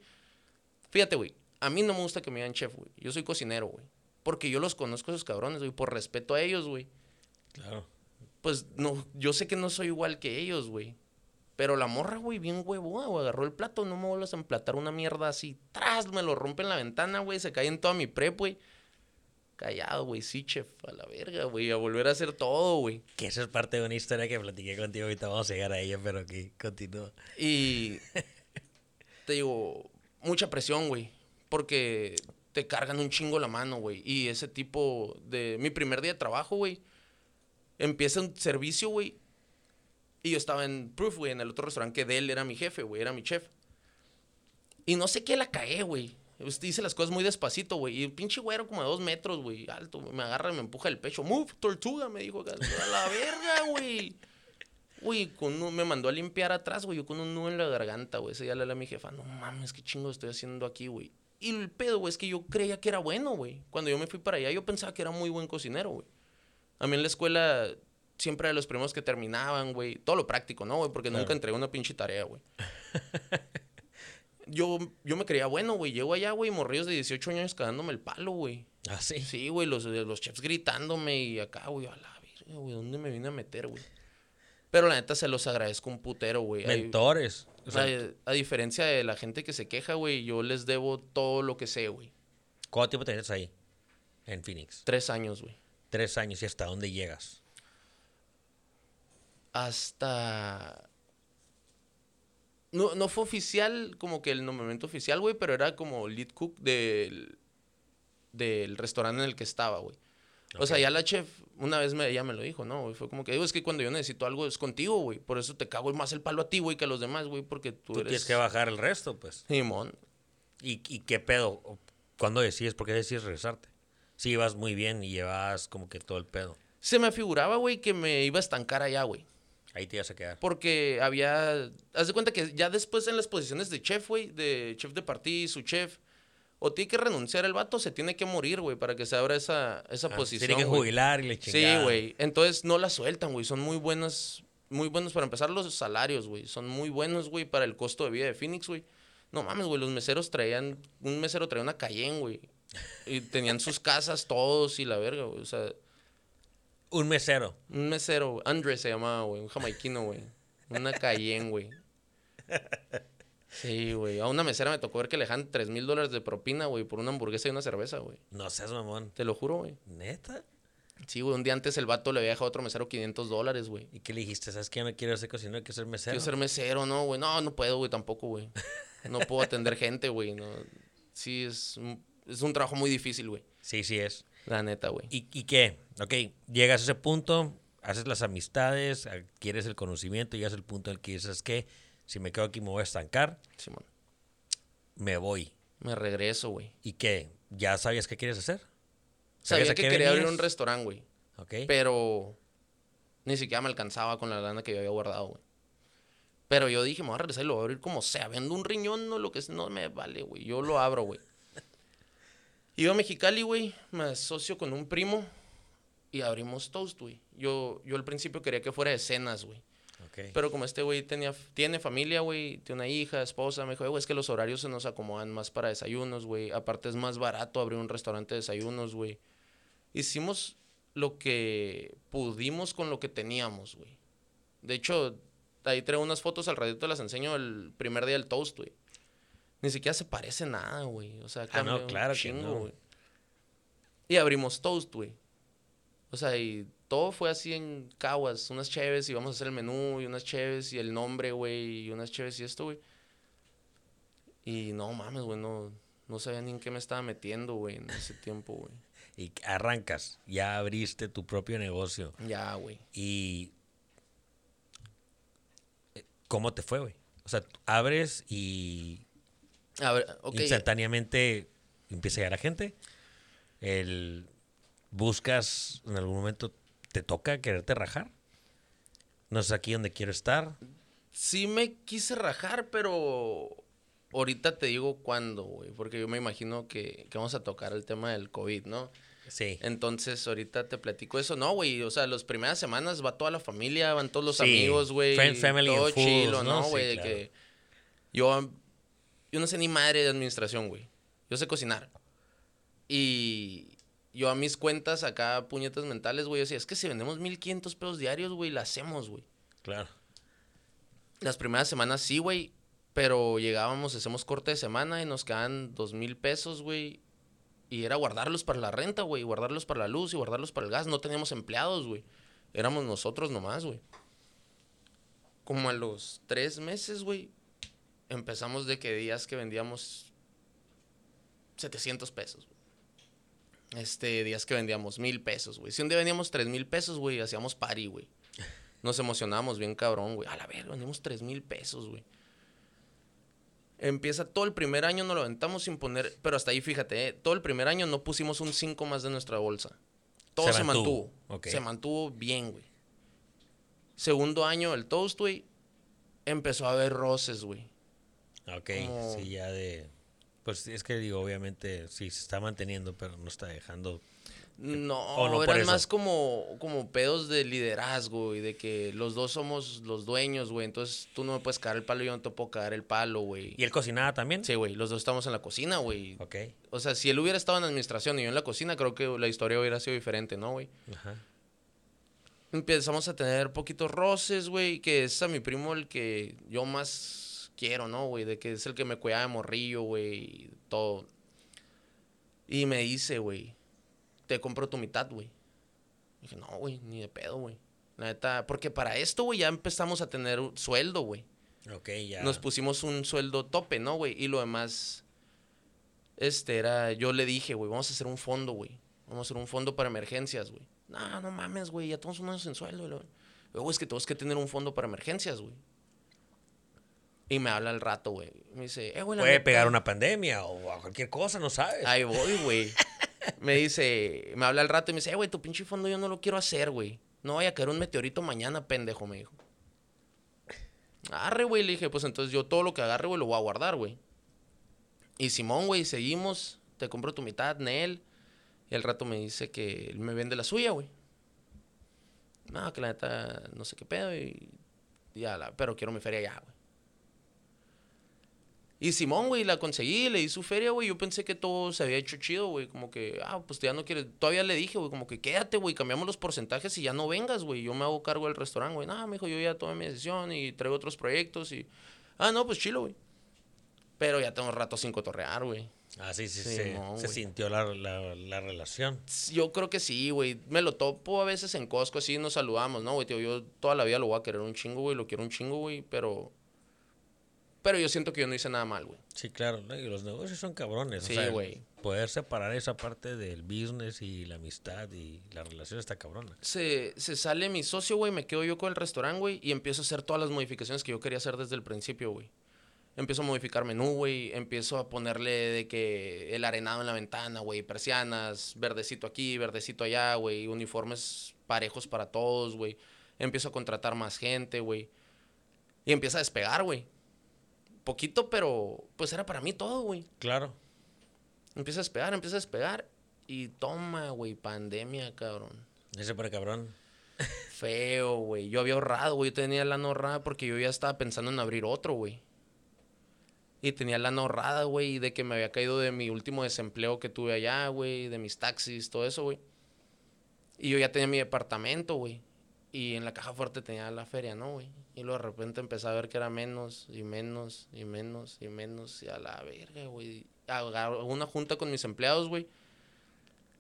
[SPEAKER 2] Fíjate, güey, a mí no me gusta que me digan chef, güey, yo soy cocinero, güey, porque yo los conozco a esos cabrones, güey, por respeto a ellos, güey
[SPEAKER 1] Claro.
[SPEAKER 2] Pues no, yo sé que no soy igual que ellos, güey. Pero la morra, güey, bien huevuda, güey, agarró el plato, no me vuelvas a emplatar una mierda así. Tras, me lo rompe en la ventana, güey, se cae en toda mi prep, güey. Callado, güey, sí, chef, a la verga, güey, a volver a hacer todo, güey.
[SPEAKER 1] Que eso es parte de una historia que platiqué contigo. Ahorita vamos a llegar a ella, pero aquí continúa.
[SPEAKER 2] Y <laughs> te digo, mucha presión, güey, porque te cargan un chingo la mano, güey. Y ese tipo de... Mi primer día de trabajo, güey, empieza un servicio, güey. Y yo estaba en Proof, güey, en el otro restaurante que de él era mi jefe, güey, era mi chef. Y no sé qué la cagué, güey. Dice las cosas muy despacito, güey. Y el pinche güero como de dos metros, güey, alto. Me agarra y me empuja el pecho. Move, tortuga, me dijo. A la verga, güey. Güey, me mandó a limpiar atrás, güey. Yo con un nudo en la garganta, güey. Ese día le a mi jefa. No mames, qué chingo estoy haciendo aquí, güey. Y el pedo, güey, es que yo creía que era bueno, güey. Cuando yo me fui para allá, yo pensaba que era muy buen cocinero, güey. A mí en la escuela siempre de los primeros que terminaban, güey. Todo lo práctico, ¿no, güey? Porque nunca entregué una pinche tarea, güey. yo, yo me creía bueno, güey. Llego allá, güey, morrillos de 18 años cagándome el palo, güey.
[SPEAKER 1] Ah, sí.
[SPEAKER 2] Sí, güey, los, los chefs gritándome y acá, güey, a la verga, güey, ¿dónde me vine a meter, güey? Pero la neta se los agradezco un putero, güey.
[SPEAKER 1] Mentores. O sea,
[SPEAKER 2] a, a diferencia de la gente que se queja, güey, yo les debo todo lo que sé, güey.
[SPEAKER 1] ¿Cuánto tiempo tenías ahí? En Phoenix.
[SPEAKER 2] Tres años, güey.
[SPEAKER 1] Tres años y hasta dónde llegas.
[SPEAKER 2] hasta... No, no fue oficial como que el nombramiento oficial, güey, pero era como lead cook del, del restaurante en el que estaba, güey. O sea, ya la chef una vez me, ella me lo dijo, ¿no? güey? Fue como que digo, es que cuando yo necesito algo es contigo, güey. Por eso te cago más el palo a ti, güey, que a los demás, güey, porque tú,
[SPEAKER 1] Tú
[SPEAKER 2] eres...
[SPEAKER 1] tienes que bajar el resto, pues.
[SPEAKER 2] Simón.
[SPEAKER 1] ¿Y, y qué pedo? ¿Cuándo decides? ¿Por qué decides regresarte? Si ibas muy bien y llevabas como que todo el pedo.
[SPEAKER 2] Se me afiguraba, güey, que me iba a estancar allá, güey.
[SPEAKER 1] Ahí te ibas a quedar.
[SPEAKER 2] Porque había. Haz de cuenta que ya después en las posiciones de chef, güey, de chef de partido, su chef, o tiene que renunciar el vato, o se tiene que morir, güey, para que se abra esa, esa
[SPEAKER 1] Ah,
[SPEAKER 2] posición.
[SPEAKER 1] Tiene que
[SPEAKER 2] güey.
[SPEAKER 1] jubilar y le
[SPEAKER 2] Sí,
[SPEAKER 1] chingada.
[SPEAKER 2] güey. Entonces no la sueltan, güey. Son muy buenas. Muy buenos para empezar los salarios, güey. Son muy buenos, güey, para el costo de vida de Phoenix, güey. No mames, güey. Los meseros traían. Un mesero traía una Cayenne, güey. Y tenían sus casas todos y la verga, güey. O sea,
[SPEAKER 1] Un mesero.
[SPEAKER 2] un mesero, Andrés se llamaba, güey, un jamaiquino, güey. Una Cayenne, güey. Sí, güey. A una mesera me tocó ver que le dejan 3 mil dólares de propina, güey, por una hamburguesa y una cerveza, güey.
[SPEAKER 1] No seas mamón.
[SPEAKER 2] Te lo juro, güey.
[SPEAKER 1] ¿Neta?
[SPEAKER 2] Sí, güey. Un día antes el vato le había dejado a otro mesero 500 dólares, güey.
[SPEAKER 1] ¿Y qué le dijiste? ¿Sabes que yo no quiero ser cocinero, quiero ser mesero?
[SPEAKER 2] Quiero ser mesero, ¿no, güey? No, no puedo, güey, tampoco, güey. No puedo atender gente, güey. No. Sí, es un, es un trabajo muy difícil, güey.
[SPEAKER 1] Sí, sí es.
[SPEAKER 2] La neta, güey.
[SPEAKER 1] ¿Y, ¿Y qué? Ok, llegas a ese punto, haces las amistades, adquieres el conocimiento, llegas al punto en el que dices que si me quedo aquí me voy a estancar,
[SPEAKER 2] Simón.
[SPEAKER 1] me voy.
[SPEAKER 2] Me regreso, güey.
[SPEAKER 1] ¿Y qué? ¿Ya sabías qué quieres hacer?
[SPEAKER 2] Sabía
[SPEAKER 1] ¿Sabías a
[SPEAKER 2] que
[SPEAKER 1] qué
[SPEAKER 2] quería abrir un restaurante, güey.
[SPEAKER 1] Ok.
[SPEAKER 2] Pero ni siquiera me alcanzaba con la lana que yo había guardado, güey. Pero yo dije, me voy a regresar y lo voy a abrir como sea. Vendo un riñón, no lo que sea, no me vale, güey. Yo lo abro, güey. Iba a Mexicali, güey. Me asocio con un primo y abrimos Toast, güey. Yo, yo al principio quería que fuera de cenas, güey.
[SPEAKER 1] Ok.
[SPEAKER 2] Pero como este güey tenía, tiene familia, güey, tiene una hija, esposa, me dijo, "Eh, güey, es que los horarios se nos acomodan más para desayunos, güey. Aparte es más barato abrir un restaurante de desayunos, güey. Hicimos lo que pudimos con lo que teníamos, güey. De hecho, ahí traigo unas fotos al ratito, las enseño el primer día del toast, güey. Ni siquiera se parece nada, güey. O sea,
[SPEAKER 1] Ah, no, claro que
[SPEAKER 2] chingo,
[SPEAKER 1] no.
[SPEAKER 2] güey. Y abrimos toast, güey. O sea, y todo fue así en caguas, unas cheves y vamos a hacer el menú y unas cheves y el nombre, güey, y unas cheves y esto, güey. Y no mames, güey, no, no sabía ni en qué me estaba metiendo, güey, en ese <laughs> tiempo, güey.
[SPEAKER 1] Y arrancas, ya abriste tu propio negocio.
[SPEAKER 2] Ya, güey.
[SPEAKER 1] Y. eh, ¿Cómo te fue, güey? O sea, abres y
[SPEAKER 2] A ver,
[SPEAKER 1] instantáneamente empieza a llegar la gente. El, buscas, en algún momento te toca quererte rajar. No es aquí donde quiero estar.
[SPEAKER 2] Sí me quise rajar, pero ahorita te digo cuándo, güey, porque yo me imagino que, que vamos a tocar el tema del COVID, ¿no?
[SPEAKER 1] Sí.
[SPEAKER 2] Entonces, ahorita te platico eso. No, güey, o sea, las primeras semanas va toda la familia, van todos los
[SPEAKER 1] Sí,
[SPEAKER 2] amigos, güey.
[SPEAKER 1] friends, family
[SPEAKER 2] todo
[SPEAKER 1] and fools,
[SPEAKER 2] chilo,
[SPEAKER 1] ¿no?
[SPEAKER 2] ¿no,
[SPEAKER 1] Sí,
[SPEAKER 2] güey?
[SPEAKER 1] claro.
[SPEAKER 2] que yo, yo no sé ni madre de administración, güey. Yo sé cocinar. Y yo a mis cuentas acá, puñetas mentales, güey, yo decía, es que si vendemos 1500 pesos diarios, güey, la hacemos, güey.
[SPEAKER 1] Claro.
[SPEAKER 2] Las primeras semanas sí, güey. Pero llegábamos, hacemos corte de semana y nos quedan dos mil pesos, güey. Y era guardarlos para la renta, güey. Guardarlos para la luz y guardarlos para el gas. No teníamos empleados, güey. Éramos nosotros nomás, güey. Como a los tres meses, güey. Empezamos de que días que vendíamos 700 pesos, güey. Este, días que vendíamos mil pesos, güey. Si un día vendíamos tres mil pesos, güey, hacíamos party, güey. <laughs> Nos emocionamos bien cabrón, güey. A la verga, vendimos tres mil pesos, güey. Empieza todo el primer año, nos lo aventamos sin poner. Pero hasta ahí, fíjate, ¿eh? todo el primer año no pusimos un 5 más de nuestra bolsa. Todo
[SPEAKER 1] Se
[SPEAKER 2] se,
[SPEAKER 1] mantuvo.
[SPEAKER 2] Se mantuvo bien, güey. Segundo año, el toast, güey. Empezó a haber roces, güey.
[SPEAKER 1] Ok,
[SPEAKER 2] Como-
[SPEAKER 1] sí, ya de... Pues es que digo, obviamente, sí, se está manteniendo, pero no está dejando...
[SPEAKER 2] No,
[SPEAKER 1] ¿O no
[SPEAKER 2] eran más como, como pedos de liderazgo y de que los dos somos los dueños, güey. Entonces tú no me puedes cagar el palo y yo no te puedo cagar el palo, güey.
[SPEAKER 1] ¿Y él cocinaba también?
[SPEAKER 2] Sí, güey, los dos estamos en la cocina, güey.
[SPEAKER 1] Ok,
[SPEAKER 2] O sea, si él hubiera estado en administración y yo en la cocina, creo que la historia hubiera sido diferente, ¿no, güey?
[SPEAKER 1] ajá.
[SPEAKER 2] Empezamos a tener poquitos roces, güey, que es a mi primo el que yo más quiero, ¿no, güey? De que es el que me cuidaba de morrillo, güey, y todo. Y me dice, güey, te compro tu mitad, güey. Dije, no, güey, ni de pedo, güey. La neta, porque para esto, güey, ya empezamos a tener un sueldo, güey.
[SPEAKER 1] Ok, ya.
[SPEAKER 2] Nos pusimos un sueldo tope, ¿no, güey? Y lo demás, este, era, yo le dije, güey, vamos a hacer un fondo, güey. Vamos a hacer un fondo para emergencias, güey. No, no mames, güey, ya estamos unos en sueldo. güey. Luego es que tenemos que tener un fondo para emergencias, güey. Y me habla al rato, güey. Me dice, eh, güey,
[SPEAKER 1] Puede
[SPEAKER 2] neta-
[SPEAKER 1] pegar una pandemia o a cualquier cosa, no sabes.
[SPEAKER 2] Ahí voy, güey. <laughs> Me dice, me habla al rato y me dice, eh, güey, tu pinche fondo yo no lo quiero hacer, güey. No vaya a caer un meteorito mañana, pendejo, me dijo. Arre, güey, le dije, pues entonces yo todo lo que agarre, güey, lo voy a guardar, güey. Y Simón, güey, seguimos, te compro tu mitad, Nel. Y al rato me dice que él me vende la suya, güey. No, que la neta, no sé qué pedo, y ya, la, pero quiero mi feria ya, güey. Y Simón, güey, la conseguí, le di su feria, güey. Yo pensé que todo se había hecho chido, güey. Como que, ah, pues ya no quieres. Todavía le dije, güey, como que quédate, güey, cambiamos los porcentajes y ya no vengas, güey. Yo me hago cargo del restaurante, güey. No, me dijo, yo ya tomé mi decisión y traigo otros proyectos y. Ah, no, pues chilo, güey. Pero ya tengo rato sin cotorrear, güey.
[SPEAKER 1] Ah, sí, sí,
[SPEAKER 2] Sí,
[SPEAKER 1] se,
[SPEAKER 2] no,
[SPEAKER 1] se sintió la, la, la relación.
[SPEAKER 2] Yo creo que sí, güey. Me lo topo a veces en Costco, así nos saludamos, ¿no, güey? Tío, yo toda la vida lo voy a querer un chingo, güey. Lo quiero un chingo, güey. Pero. Pero yo siento que yo no hice nada mal, güey.
[SPEAKER 1] Sí, claro, ¿no? y los negocios son cabrones. o
[SPEAKER 2] Sí,
[SPEAKER 1] sea,
[SPEAKER 2] güey.
[SPEAKER 1] Poder separar esa parte del business y la amistad y la relación está cabrona.
[SPEAKER 2] se, se sale mi socio, güey, me quedo yo con el restaurante, güey, y empiezo a hacer todas las modificaciones que yo quería hacer desde el principio, güey. Empiezo a modificar menú, güey, empiezo a ponerle de que el arenado en la ventana, güey, persianas, verdecito aquí, verdecito allá, güey, uniformes parejos para todos, güey. Empiezo a contratar más gente, güey. Y empieza a despegar, güey. Poquito, pero pues era para mí todo, güey.
[SPEAKER 1] Claro.
[SPEAKER 2] Empieza a despegar, empieza a despegar. Y toma, güey, pandemia, cabrón.
[SPEAKER 1] Ese para cabrón.
[SPEAKER 2] Feo, güey. Yo había ahorrado, güey. Yo tenía lana ahorrada porque yo ya estaba pensando en abrir otro, güey. Y tenía lana ahorrada, güey, de que me había caído de mi último desempleo que tuve allá, güey, de mis taxis, todo eso, güey. Y yo ya tenía mi departamento, güey. Y en la caja fuerte tenía la feria, ¿no, güey? Y luego de repente empecé a ver que era menos y menos y menos y menos. Y a la verga, güey. Hago una junta con mis empleados, güey.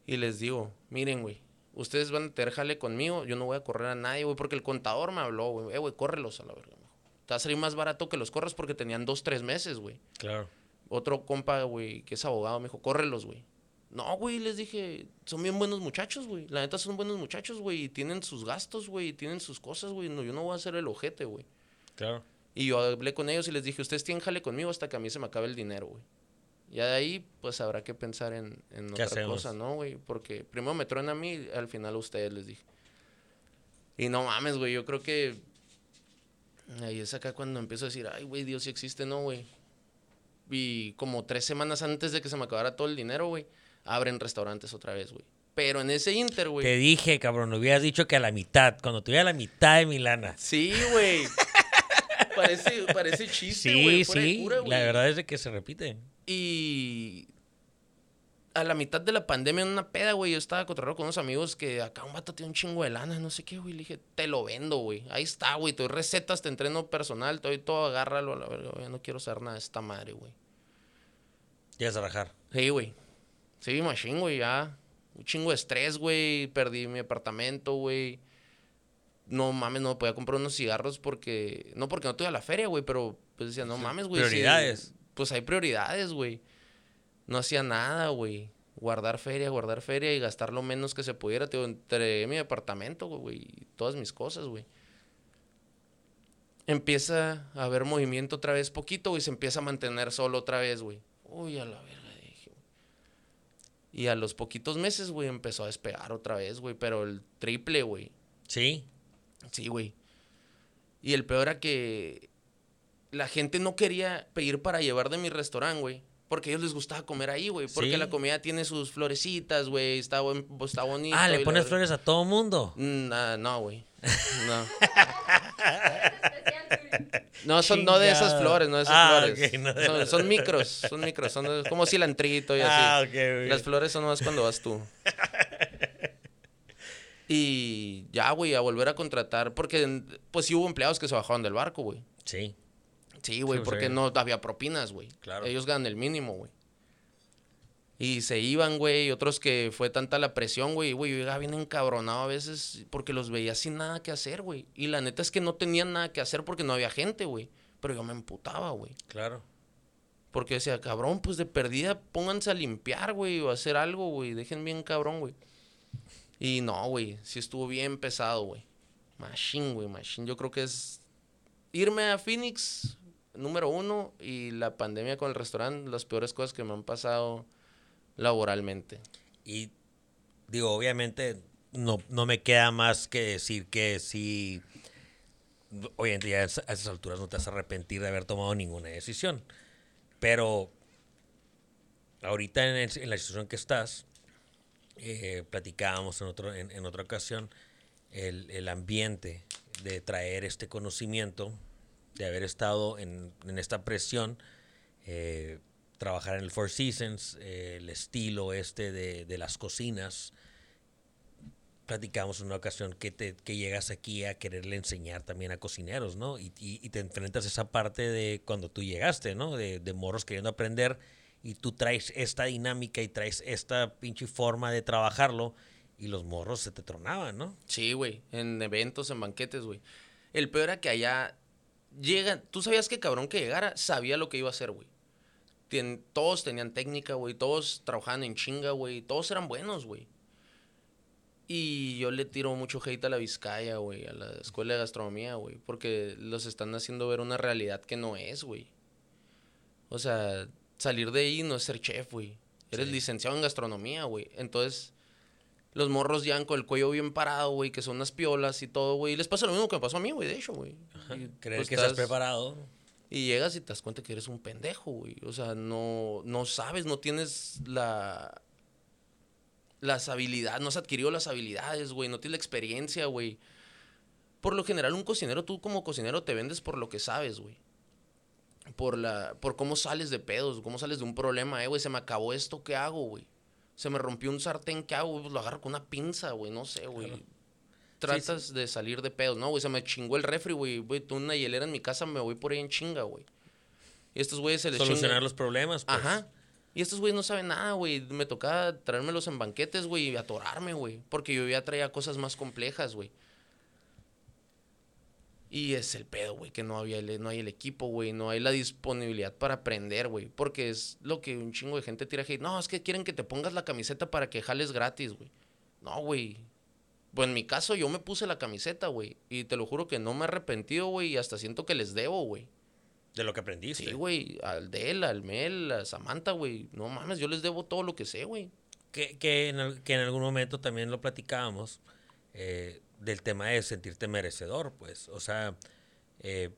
[SPEAKER 2] Y les digo, miren, güey, ustedes van a tener jale conmigo. Yo no voy a correr a nadie, güey, porque el contador me habló, güey. Eh, güey, córrelos a la verga. Te va a salir más barato que los corras porque tenían dos, tres meses, güey.
[SPEAKER 1] Claro.
[SPEAKER 2] Otro compa, güey, que es abogado, me dijo, córrelos, güey. No, güey, les dije, son bien buenos muchachos, güey. La neta son buenos muchachos, güey. Y tienen sus gastos, güey. Y tienen sus cosas, güey. No, yo no voy a hacer el ojete, güey.
[SPEAKER 1] Claro.
[SPEAKER 2] Y yo hablé con ellos y les dije, ustedes tienen jale conmigo hasta que a mí se me acabe el dinero, güey. Ya de ahí, pues habrá que pensar en, en otra cosa, ¿no, güey? Porque primero me truena a mí, al final a ustedes les dije. Y no mames, güey, yo creo que. Ahí es acá cuando empiezo a decir, ay, güey, Dios sí existe, ¿no, güey? Y como tres semanas antes de que se me acabara todo el dinero, güey abren restaurantes otra vez, güey. Pero en ese inter, güey.
[SPEAKER 1] Te dije, cabrón, no hubieras dicho que a la mitad, cuando tuviera la mitad de mi lana.
[SPEAKER 2] Sí, güey. <laughs> parece, parece chiste, güey.
[SPEAKER 1] Sí, sí. la verdad es de que se repite.
[SPEAKER 2] Y a la mitad de la pandemia en una peda, güey, yo estaba cotorreando con unos amigos que acá un vato tiene un chingo de lana, no sé qué, güey. Le dije, te lo vendo, güey. Ahí está, güey. Te doy recetas, te entreno personal, te doy todo, agárralo a la verga, güey. No quiero saber nada de esta madre, güey.
[SPEAKER 1] ¿Quieres a rajar?
[SPEAKER 2] Sí, güey. Sí, machine, güey, ya. Un chingo de estrés, güey. Perdí mi apartamento, güey. No mames, no podía comprar unos cigarros porque. No porque no tuve a la feria, güey, pero pues decía, no mames, güey.
[SPEAKER 1] Prioridades.
[SPEAKER 2] pues hay prioridades, güey. No hacía nada, güey. Guardar feria, guardar feria y gastar lo menos que se pudiera. Te entregué mi apartamento, güey, y todas mis cosas, güey. Empieza a haber movimiento otra vez poquito, güey. Se empieza a mantener solo otra vez, güey. Uy, a la verga. Y a los poquitos meses, güey, empezó a despegar otra vez, güey. Pero el triple, güey.
[SPEAKER 1] Sí.
[SPEAKER 2] Sí, güey. Y el peor era que la gente no quería pedir para llevar de mi restaurante, güey. Porque a ellos les gustaba comer ahí, güey. Porque la comida tiene sus florecitas, güey. Está, está bonito.
[SPEAKER 1] Ah, ¿le pones flores a todo mundo?
[SPEAKER 2] Mm, ah, no, güey. No. <laughs> No, son no de esas flores, no de esas ah, flores. son, micros, son micros, son <laughs> como cilantrito y así. Ah, Las flores son más cuando vas tú. <laughs> Y ya, güey, a volver a contratar, porque pues sí hubo empleados que se bajaron del barco, güey.
[SPEAKER 1] Sí.
[SPEAKER 2] Sí, güey, porque no había propinas, güey. Claro. Ellos ganan el mínimo, güey. Y se iban, güey, otros que fue tanta la presión, güey, güey, yo llegaba bien encabronado a veces porque los veía sin nada que hacer, güey. Y la neta es que no tenían nada que hacer porque no había gente, güey. Pero yo me emputaba, güey.
[SPEAKER 1] Claro.
[SPEAKER 2] Porque decía, cabrón, pues de perdida pónganse a limpiar, güey, o a hacer algo, güey. Dejen bien cabrón, güey. Y no, güey, sí estuvo bien pesado, güey. Machine, güey, machine. Yo creo que es irme a Phoenix, número uno, y la pandemia con el restaurante, las peores cosas que me han pasado laboralmente.
[SPEAKER 1] Y digo, obviamente no, no me queda más que decir que si hoy en a esas alturas no te vas a arrepentir de haber tomado ninguna decisión. Pero ahorita en, la situación que estás, eh, platicábamos en, otro, en, otra ocasión, el, el, ambiente de traer este conocimiento, de haber estado en, en esta presión, eh, trabajar en el Four Seasons, eh, el estilo este de, las cocinas. Platicamos en una ocasión que, te, que llegas aquí a quererle enseñar también a cocineros, ¿no? Y, te enfrentas a esa parte de cuando tú llegaste, ¿no? De, de, morros queriendo aprender y tú traes esta dinámica y traes esta pinche forma de trabajarlo y los morros se te tronaban, ¿no?
[SPEAKER 2] Sí, güey, en eventos, en banquetes, güey. El peor era que allá llegan, tú sabías que cabrón que llegara sabía lo que iba a hacer, güey todos tenían técnica, güey. Todos trabajaban en chinga, güey. Todos eran buenos, güey. Y yo le tiro mucho hate a la Vizcaya, güey, a la escuela de gastronomía, güey. Porque los están haciendo ver una realidad que no es, güey. O sea, salir de ahí no es ser chef, güey. Eres licenciado en gastronomía, güey. Entonces, los morros ya con el cuello bien parado, güey, que son unas piolas y todo, güey. Les pasa lo mismo que me pasó a mí, güey, de hecho, güey.
[SPEAKER 1] ¿Crees pues que estás preparado?
[SPEAKER 2] Y llegas y te das cuenta que eres un pendejo, güey. O sea, no, no sabes, no tienes la, las habilidades, no has adquirido las habilidades, güey. No tienes la experiencia, güey. Por lo general, un cocinero, tú como cocinero te vendes por lo que sabes, güey. Por, la, por cómo sales de pedos, cómo sales de un problema, eh, güey. Se me acabó esto, ¿qué hago, güey? Se me rompió un sartén, ¿qué hago? Pues lo agarro con una pinza, güey, no sé, güey. Tratas de salir de pedos, ¿no, güey? Se me chingó el refri, güey. Güey, tú una hielera en mi casa, me voy por ahí en chinga, güey. Y estos güeyes se les
[SPEAKER 1] Solucionar los problemas, pues.
[SPEAKER 2] Ajá. Y estos güeyes no saben nada, güey. Me tocaba traérmelos en banquetes, güey, y atorarme, güey. Porque yo ya traía cosas más complejas, güey. Y es el pedo, güey, que no, había el, no hay el equipo, güey, no hay la disponibilidad para aprender, güey. Porque es lo que un chingo de gente tira hate. No, es que quieren que te pongas la camiseta para que jales gratis, güey. No, güey. Pues en mi caso yo me puse la camiseta, güey. Y te lo juro que no me he arrepentido, güey. Y hasta siento que les debo, güey.
[SPEAKER 1] De lo que aprendiste.
[SPEAKER 2] Sí, güey. Al Del, al Mel, a Samantha, güey. No mames, yo les debo todo lo que sé, güey.
[SPEAKER 1] Que, que, en, que en algún momento también lo platicábamos eh, del tema de sentirte merecedor, pues. O sea, eh,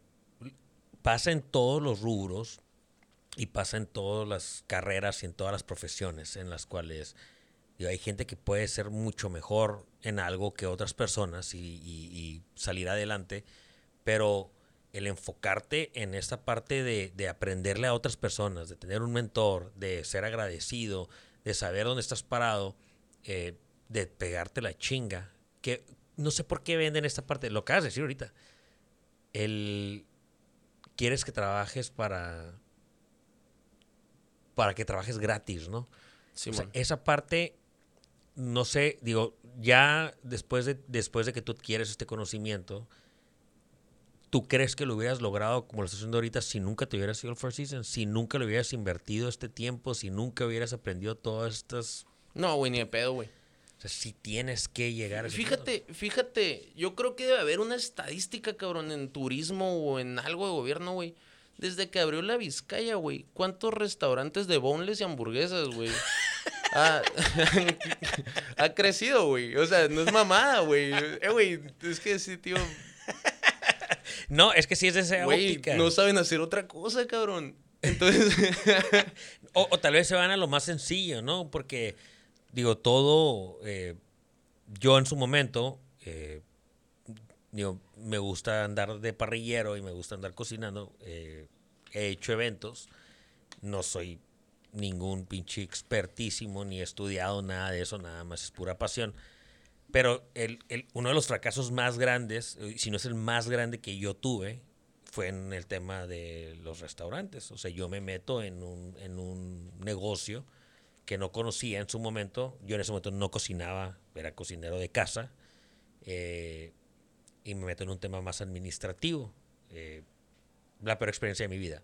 [SPEAKER 1] pasa en todos los rubros y pasa en todas las carreras y en todas las profesiones en las cuales digo, hay gente que puede ser mucho mejor en algo que otras personas y, y- y salir adelante, pero el enfocarte en esta parte de, de aprenderle a otras personas, de tener un mentor, de ser agradecido, de saber dónde estás parado, eh, de pegarte la chinga, que no sé por qué venden esta parte, lo acabas de decir ahorita, el quieres que trabajes para para que trabajes gratis, ¿no?
[SPEAKER 2] Sí,
[SPEAKER 1] O sea,
[SPEAKER 2] man.
[SPEAKER 1] esa parte, no sé, digo, ya después de, después de que tú adquieres este conocimiento, ¿tú crees que lo hubieras logrado como lo estás haciendo ahorita si nunca te hubieras ido al Four Seasons? Si nunca le hubieras invertido este tiempo, si nunca hubieras aprendido todas estas...
[SPEAKER 2] No, güey, ni de pedo, güey.
[SPEAKER 1] O sea, si tienes que llegar a ese
[SPEAKER 2] Fíjate, fíjate, yo creo que debe haber una estadística, cabrón, en turismo o en algo de gobierno, güey. Desde que abrió la Vizcaya, güey, ¿cuántos restaurantes de boneless y hamburguesas, güey? ha, <laughs> ha crecido, güey. O sea, no es mamada, güey. Eh, güey, es que sí, tío.
[SPEAKER 1] No, es que sí es de esa
[SPEAKER 2] Güey,
[SPEAKER 1] óptica.
[SPEAKER 2] no saben hacer otra cosa, cabrón. Entonces, <laughs>
[SPEAKER 1] O, o tal vez se van a lo más sencillo, ¿no? Porque, digo, todo, eh, yo en su momento, eh, digo, me gusta andar de parrillero y me gusta andar cocinando, eh, he hecho eventos, no soy ningún pinche expertísimo ni he estudiado nada de eso, nada más es pura pasión. Pero el, el- uno de los fracasos más grandes, eh, si no es el más grande que yo tuve, fue en el tema de los restaurantes. O sea, yo me meto en un, en un negocio que no conocía en su momento. Yo en ese momento no cocinaba, era cocinero de casa. eh, y me meto en un tema más administrativo. eh, la peor experiencia de mi vida.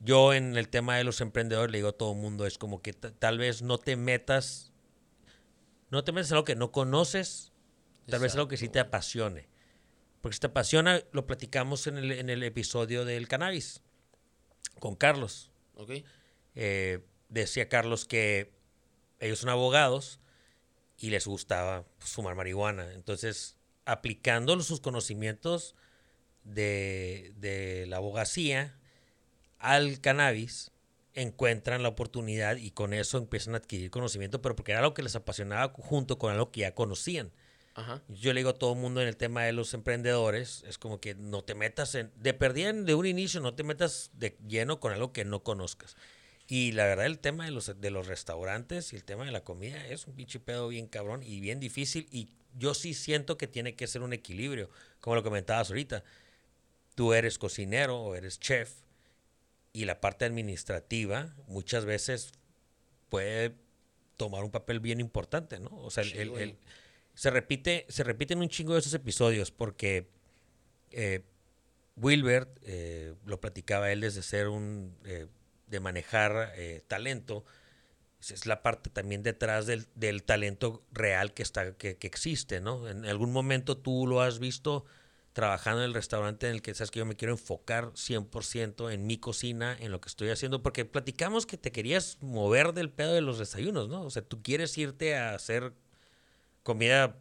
[SPEAKER 1] Yo en el tema de los emprendedores le digo a todo el mundo, es como que ta- tal vez no te metas, no te metas en algo que no conoces, tal vez algo que sí te apasione. Porque si te apasiona, lo platicamos en el, en el episodio del cannabis con Carlos.
[SPEAKER 2] ok.
[SPEAKER 1] Eh, decía Carlos que ellos son abogados y les gustaba fumar marihuana. Entonces, aplicando sus conocimientos de, de la abogacía al cannabis, encuentran la oportunidad y con eso empiezan a adquirir conocimiento, pero porque era algo que les apasionaba junto con algo que ya conocían.
[SPEAKER 2] Ajá.
[SPEAKER 1] Yo le digo a todo el mundo en el tema de los emprendedores, es como que no te metas en, de perdían de un inicio, no te metas de lleno con algo que no conozcas. Y la verdad el tema de los, de los restaurantes y el tema de la comida es un pinche pedo bien cabrón y bien difícil y yo sí siento que tiene que ser un equilibrio, como lo comentabas ahorita. Tú eres cocinero o eres chef y la parte administrativa muchas veces puede tomar un papel bien importante, ¿no? O sea, el- el- se repite, se repiten un chingo de esos episodios porque eh, Wilbert eh, lo platicaba él desde ser un eh, de manejar talento. Es- Es la parte también detrás del, del talento real que está, que, que existe, ¿no? En algún momento tú lo has visto trabajando en el restaurante en el que sabes que yo me quiero enfocar 100% en mi cocina, en lo que estoy haciendo, porque platicamos que te querías mover del pedo de los desayunos, ¿no? O sea, tú quieres irte a hacer comida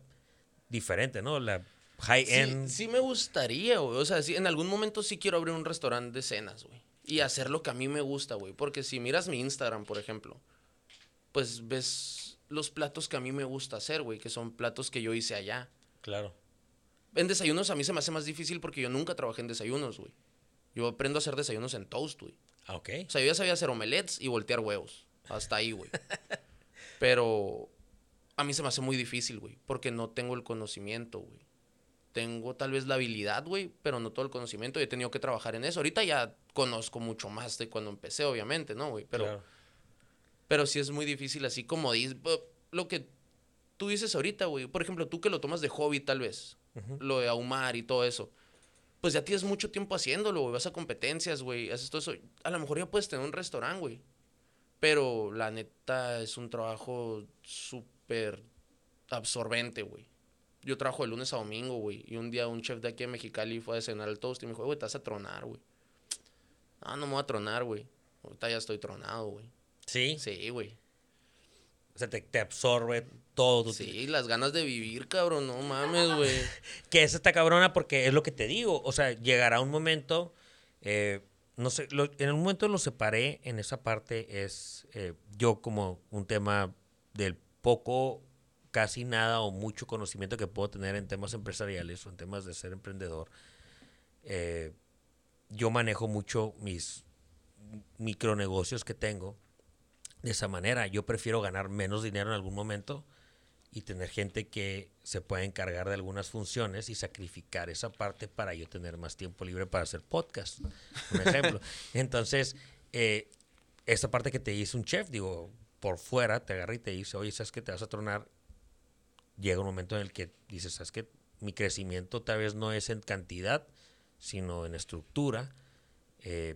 [SPEAKER 1] diferente, ¿no? La high
[SPEAKER 2] Sí,
[SPEAKER 1] end.
[SPEAKER 2] sí me gustaría, güey. O sea, sí, en algún momento sí quiero abrir un restaurante de cenas, güey. Y hacer lo que a mí me gusta, güey. Porque si miras mi Instagram, por ejemplo, pues ves los platos que a mí me gusta hacer, güey. Que son platos que yo hice allá.
[SPEAKER 1] Claro.
[SPEAKER 2] En desayunos a mí se me hace más difícil porque yo nunca trabajé en desayunos, güey. Yo aprendo a hacer desayunos en toast, güey.
[SPEAKER 1] Ah, ok.
[SPEAKER 2] O sea, yo ya sabía hacer omelets y voltear huevos. Hasta ahí, güey. <laughs> Pero a mí se me hace muy difícil, güey. Porque no tengo el conocimiento, güey. Tengo tal vez la habilidad, güey, pero no todo el conocimiento. Y he tenido que trabajar en eso. Ahorita ya conozco mucho más de cuando empecé, obviamente, ¿no, güey? Pero,
[SPEAKER 1] Claro.
[SPEAKER 2] Pero sí es muy difícil, así como dices, lo que tú dices ahorita, güey. Por ejemplo, tú que lo tomas de hobby, tal vez. Lo de ahumar y todo eso. Pues ya tienes mucho tiempo haciéndolo, güey. Vas a competencias, güey. Haces todo eso. A lo mejor ya puedes tener un restaurante, güey. Pero la neta es un trabajo súper absorbente, güey. Yo trabajo de lunes a domingo, güey. Y un día un chef de aquí de Mexicali fue a cenar al toast y me dijo, güey, te vas a tronar, güey. Ah, no me voy a tronar, güey. Ahorita ya estoy tronado, güey.
[SPEAKER 1] Sí.
[SPEAKER 2] Sí, güey.
[SPEAKER 1] O sea, te, te absorbe todo tu
[SPEAKER 2] Sí, las ganas de vivir, cabrón. No mames, güey. <laughs>
[SPEAKER 1] Que es esta cabrona porque es lo que te digo. O sea, llegará un momento. eh, no sé, lo- en un momento lo separé en esa parte. Es eh, yo como un tema del poco, casi nada o mucho conocimiento que puedo tener en temas empresariales o en temas de ser emprendedor. eh, yo manejo mucho mis micronegocios que tengo de esa manera. Yo prefiero ganar menos dinero en algún momento y tener gente que se pueda encargar de algunas funciones y sacrificar esa parte para yo tener más tiempo libre para hacer podcast, un ejemplo. <laughs> Entonces, eh, esa parte que te dice un chef, digo, por fuera te agarra y te dice, oye, ¿sabes que te vas a tronar? Llega un momento en el que dices, ¿sabes que Mi crecimiento tal vez no es en cantidad, sino en estructura. Eh,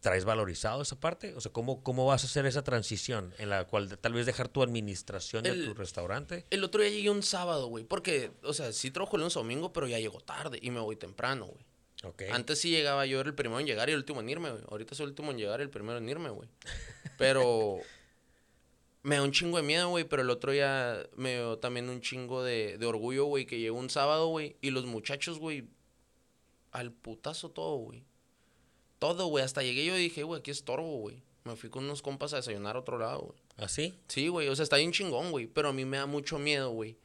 [SPEAKER 1] ¿Traes valorizado esa parte? O sea, ¿cómo, ¿cómo vas a hacer esa transición en la cual de- tal vez dejar tu administración de
[SPEAKER 2] El-
[SPEAKER 1] tu restaurante?
[SPEAKER 2] El otro día llegué un sábado, güey. Porque, o sea, sí trabajo el lunes domingo, pero ya llego tarde y me voy temprano, güey.
[SPEAKER 1] Ok.
[SPEAKER 2] Antes sí llegaba yo, era el primero en llegar y el último en irme, güey. Ahorita soy el último en llegar y el primero en irme, güey. <laughs> Pero me da un chingo de miedo, güey. Pero el otro día me dio también un chingo de, de orgullo, güey, que llegó un sábado, güey. Y los muchachos, güey, al putazo todo, güey. Todo, güey. Hasta llegué yo y dije, güey, aquí estorbo, güey. Me fui con unos compas a desayunar a otro lado, güey.
[SPEAKER 1] ¿Así?
[SPEAKER 2] Sí, güey, o sea, está bien chingón, güey. Pero a mí me da mucho miedo, güey.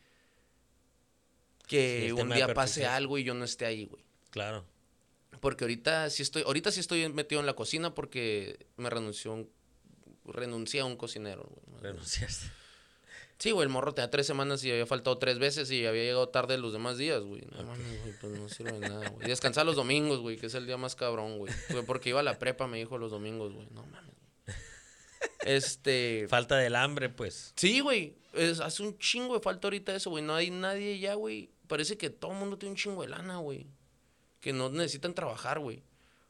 [SPEAKER 2] Que
[SPEAKER 1] Sí, el
[SPEAKER 2] un día pase algo y yo no esté ahí, güey.
[SPEAKER 1] Claro.
[SPEAKER 2] Porque ahorita sí estoy, ahorita sí estoy metido en la cocina porque me renunció un, renuncié a un cocinero, güey.
[SPEAKER 1] Renunciaste.
[SPEAKER 2] Sí, güey, el morro tenía tres semanas y había faltado tres veces y había llegado tarde los demás días, güey. No mames, güey, pues no sirve de nada, güey. Descansar los domingos, güey, que es el día más cabrón, güey. Porque iba a la prepa, me dijo los domingos, güey. No mames, güey. Este. <laughs>
[SPEAKER 1] Falta del hambre, pues.
[SPEAKER 2] Sí, güey. Es, hace un chingo de falta ahorita eso, güey. No hay nadie ya, güey. Parece que todo el mundo tiene un chingo de lana, güey. Que no necesitan trabajar, güey.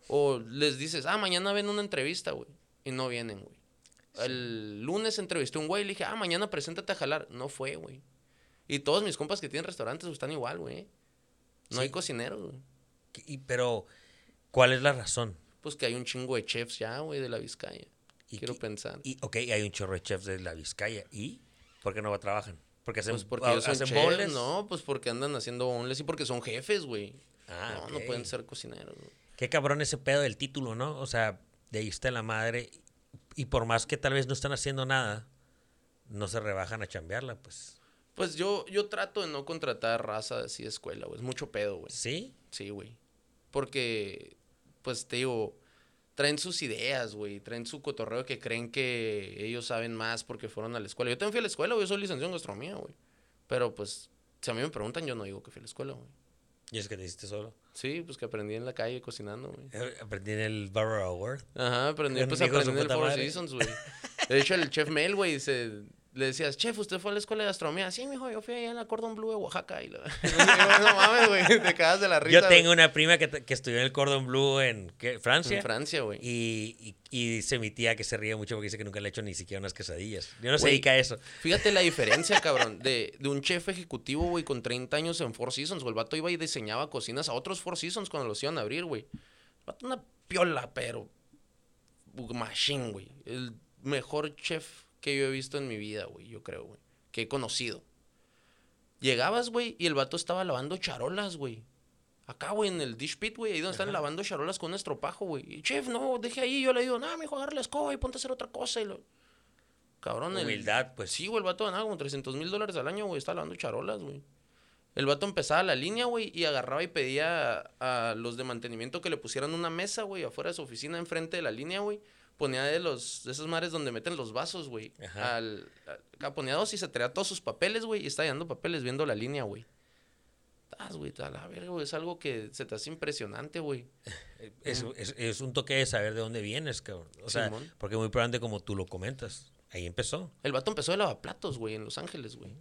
[SPEAKER 2] O les dices, ah, mañana ven una entrevista, güey. Y no vienen, güey. El lunes entrevisté a un güey y le dije, ah, mañana preséntate a jalar. No fue, güey. Y todos mis compas que tienen restaurantes están igual, güey. No hay cocineros, güey.
[SPEAKER 1] Y, pero, ¿cuál es la razón?
[SPEAKER 2] Pues que hay un chingo de chefs ya, güey, de la Vizcaya.
[SPEAKER 1] Y
[SPEAKER 2] Quiero pensar.
[SPEAKER 1] Y, ok, hay un chorro de chefs de la Vizcaya. ¿Y por qué no trabajan? Porque hacen,
[SPEAKER 2] Pues porque ellos
[SPEAKER 1] hacen
[SPEAKER 2] chefs,
[SPEAKER 1] bowls.
[SPEAKER 2] No, pues porque andan haciendo bonles y porque son jefes, güey.
[SPEAKER 1] Ah,
[SPEAKER 2] no, no pueden ser cocineros, güey.
[SPEAKER 1] Qué cabrón ese pedo del título, ¿no? O sea, de ahí está la madre. Y por más que tal vez no están haciendo nada, no se rebajan a chambearla, pues.
[SPEAKER 2] Pues yo, yo trato de no contratar raza así de escuela, güey. Es mucho pedo, güey.
[SPEAKER 1] ¿Sí?
[SPEAKER 2] Sí, güey. Porque, pues te digo, traen sus ideas, güey. Traen su cotorreo que creen que ellos saben más porque fueron a la escuela. Yo también fui a la escuela, güey. Yo soy licenciado en gastronomía, güey. Pero pues, si a mí me preguntan, yo no digo que fui a la escuela, güey.
[SPEAKER 1] Y es que te hiciste solo.
[SPEAKER 2] Sí, pues que aprendí en la calle cocinando, güey.
[SPEAKER 1] Eh, Aprendí en el Barber Award.
[SPEAKER 2] Ajá, aprendí, pues aprendí en el Four. Seasons, güey. De hecho, el chef Mel, güey, se... Le decías, chef, ¿usted fue a la escuela de gastronomía? Sí, mijo, yo fui allá en la Cordon Bleu de Oaxaca. Y <laughs> <laughs> no mames, güey, te cagas de la risa,
[SPEAKER 1] Yo tengo una prima que, que estudió en el Cordon Bleu en ¿qué? Francia.
[SPEAKER 2] En Francia, güey.
[SPEAKER 1] Y, y, y dice mi tía que se ríe mucho porque dice que nunca le ha hecho ni siquiera unas quesadillas. Yo no se
[SPEAKER 2] Güey,
[SPEAKER 1] dedica a eso.
[SPEAKER 2] Fíjate la diferencia, cabrón, de, de un chef ejecutivo, güey, con 30 años en Four Seasons. El vato iba y diseñaba cocinas a otros Four Seasons cuando los iban a abrir, güey. Vato una piola, pero... Machine, güey. El mejor chef que yo he visto en mi vida, güey, yo creo, güey. Que he conocido. Llegabas, güey, y el vato estaba lavando charolas, güey. Acá, güey, en el dish pit, güey, ahí donde están lavando charolas con un estropajo, güey. Y, chef, no, deje ahí. Yo le digo, no, mijo, agarra la escoba y ponte a hacer otra cosa. Y lo... Cabrón, el-
[SPEAKER 1] Humildad, pues.
[SPEAKER 2] Sí, güey, el vato ganaba como 300 mil dólares al año, güey. Está lavando charolas, güey. El vato empezaba la línea, güey, y agarraba y pedía a, a los de mantenimiento que le pusieran una mesa, güey, afuera de su oficina, enfrente de la línea, güey. Ponía de los de esos mares donde meten los vasos, güey. Al, al- ponía dos y se traía todos sus papeles, güey, y estaba llenando papeles viendo la línea, güey. Ah, güey, a la verga, güey, es algo que se te hace impresionante, güey. <laughs>
[SPEAKER 1] Es, es- es un toque de saber de dónde vienes, cabrón. O sea,
[SPEAKER 2] Simón.
[SPEAKER 1] porque muy probablemente como tú lo comentas, ahí empezó.
[SPEAKER 2] El vato empezó de lavaplatos, güey, en Los Ángeles, güey.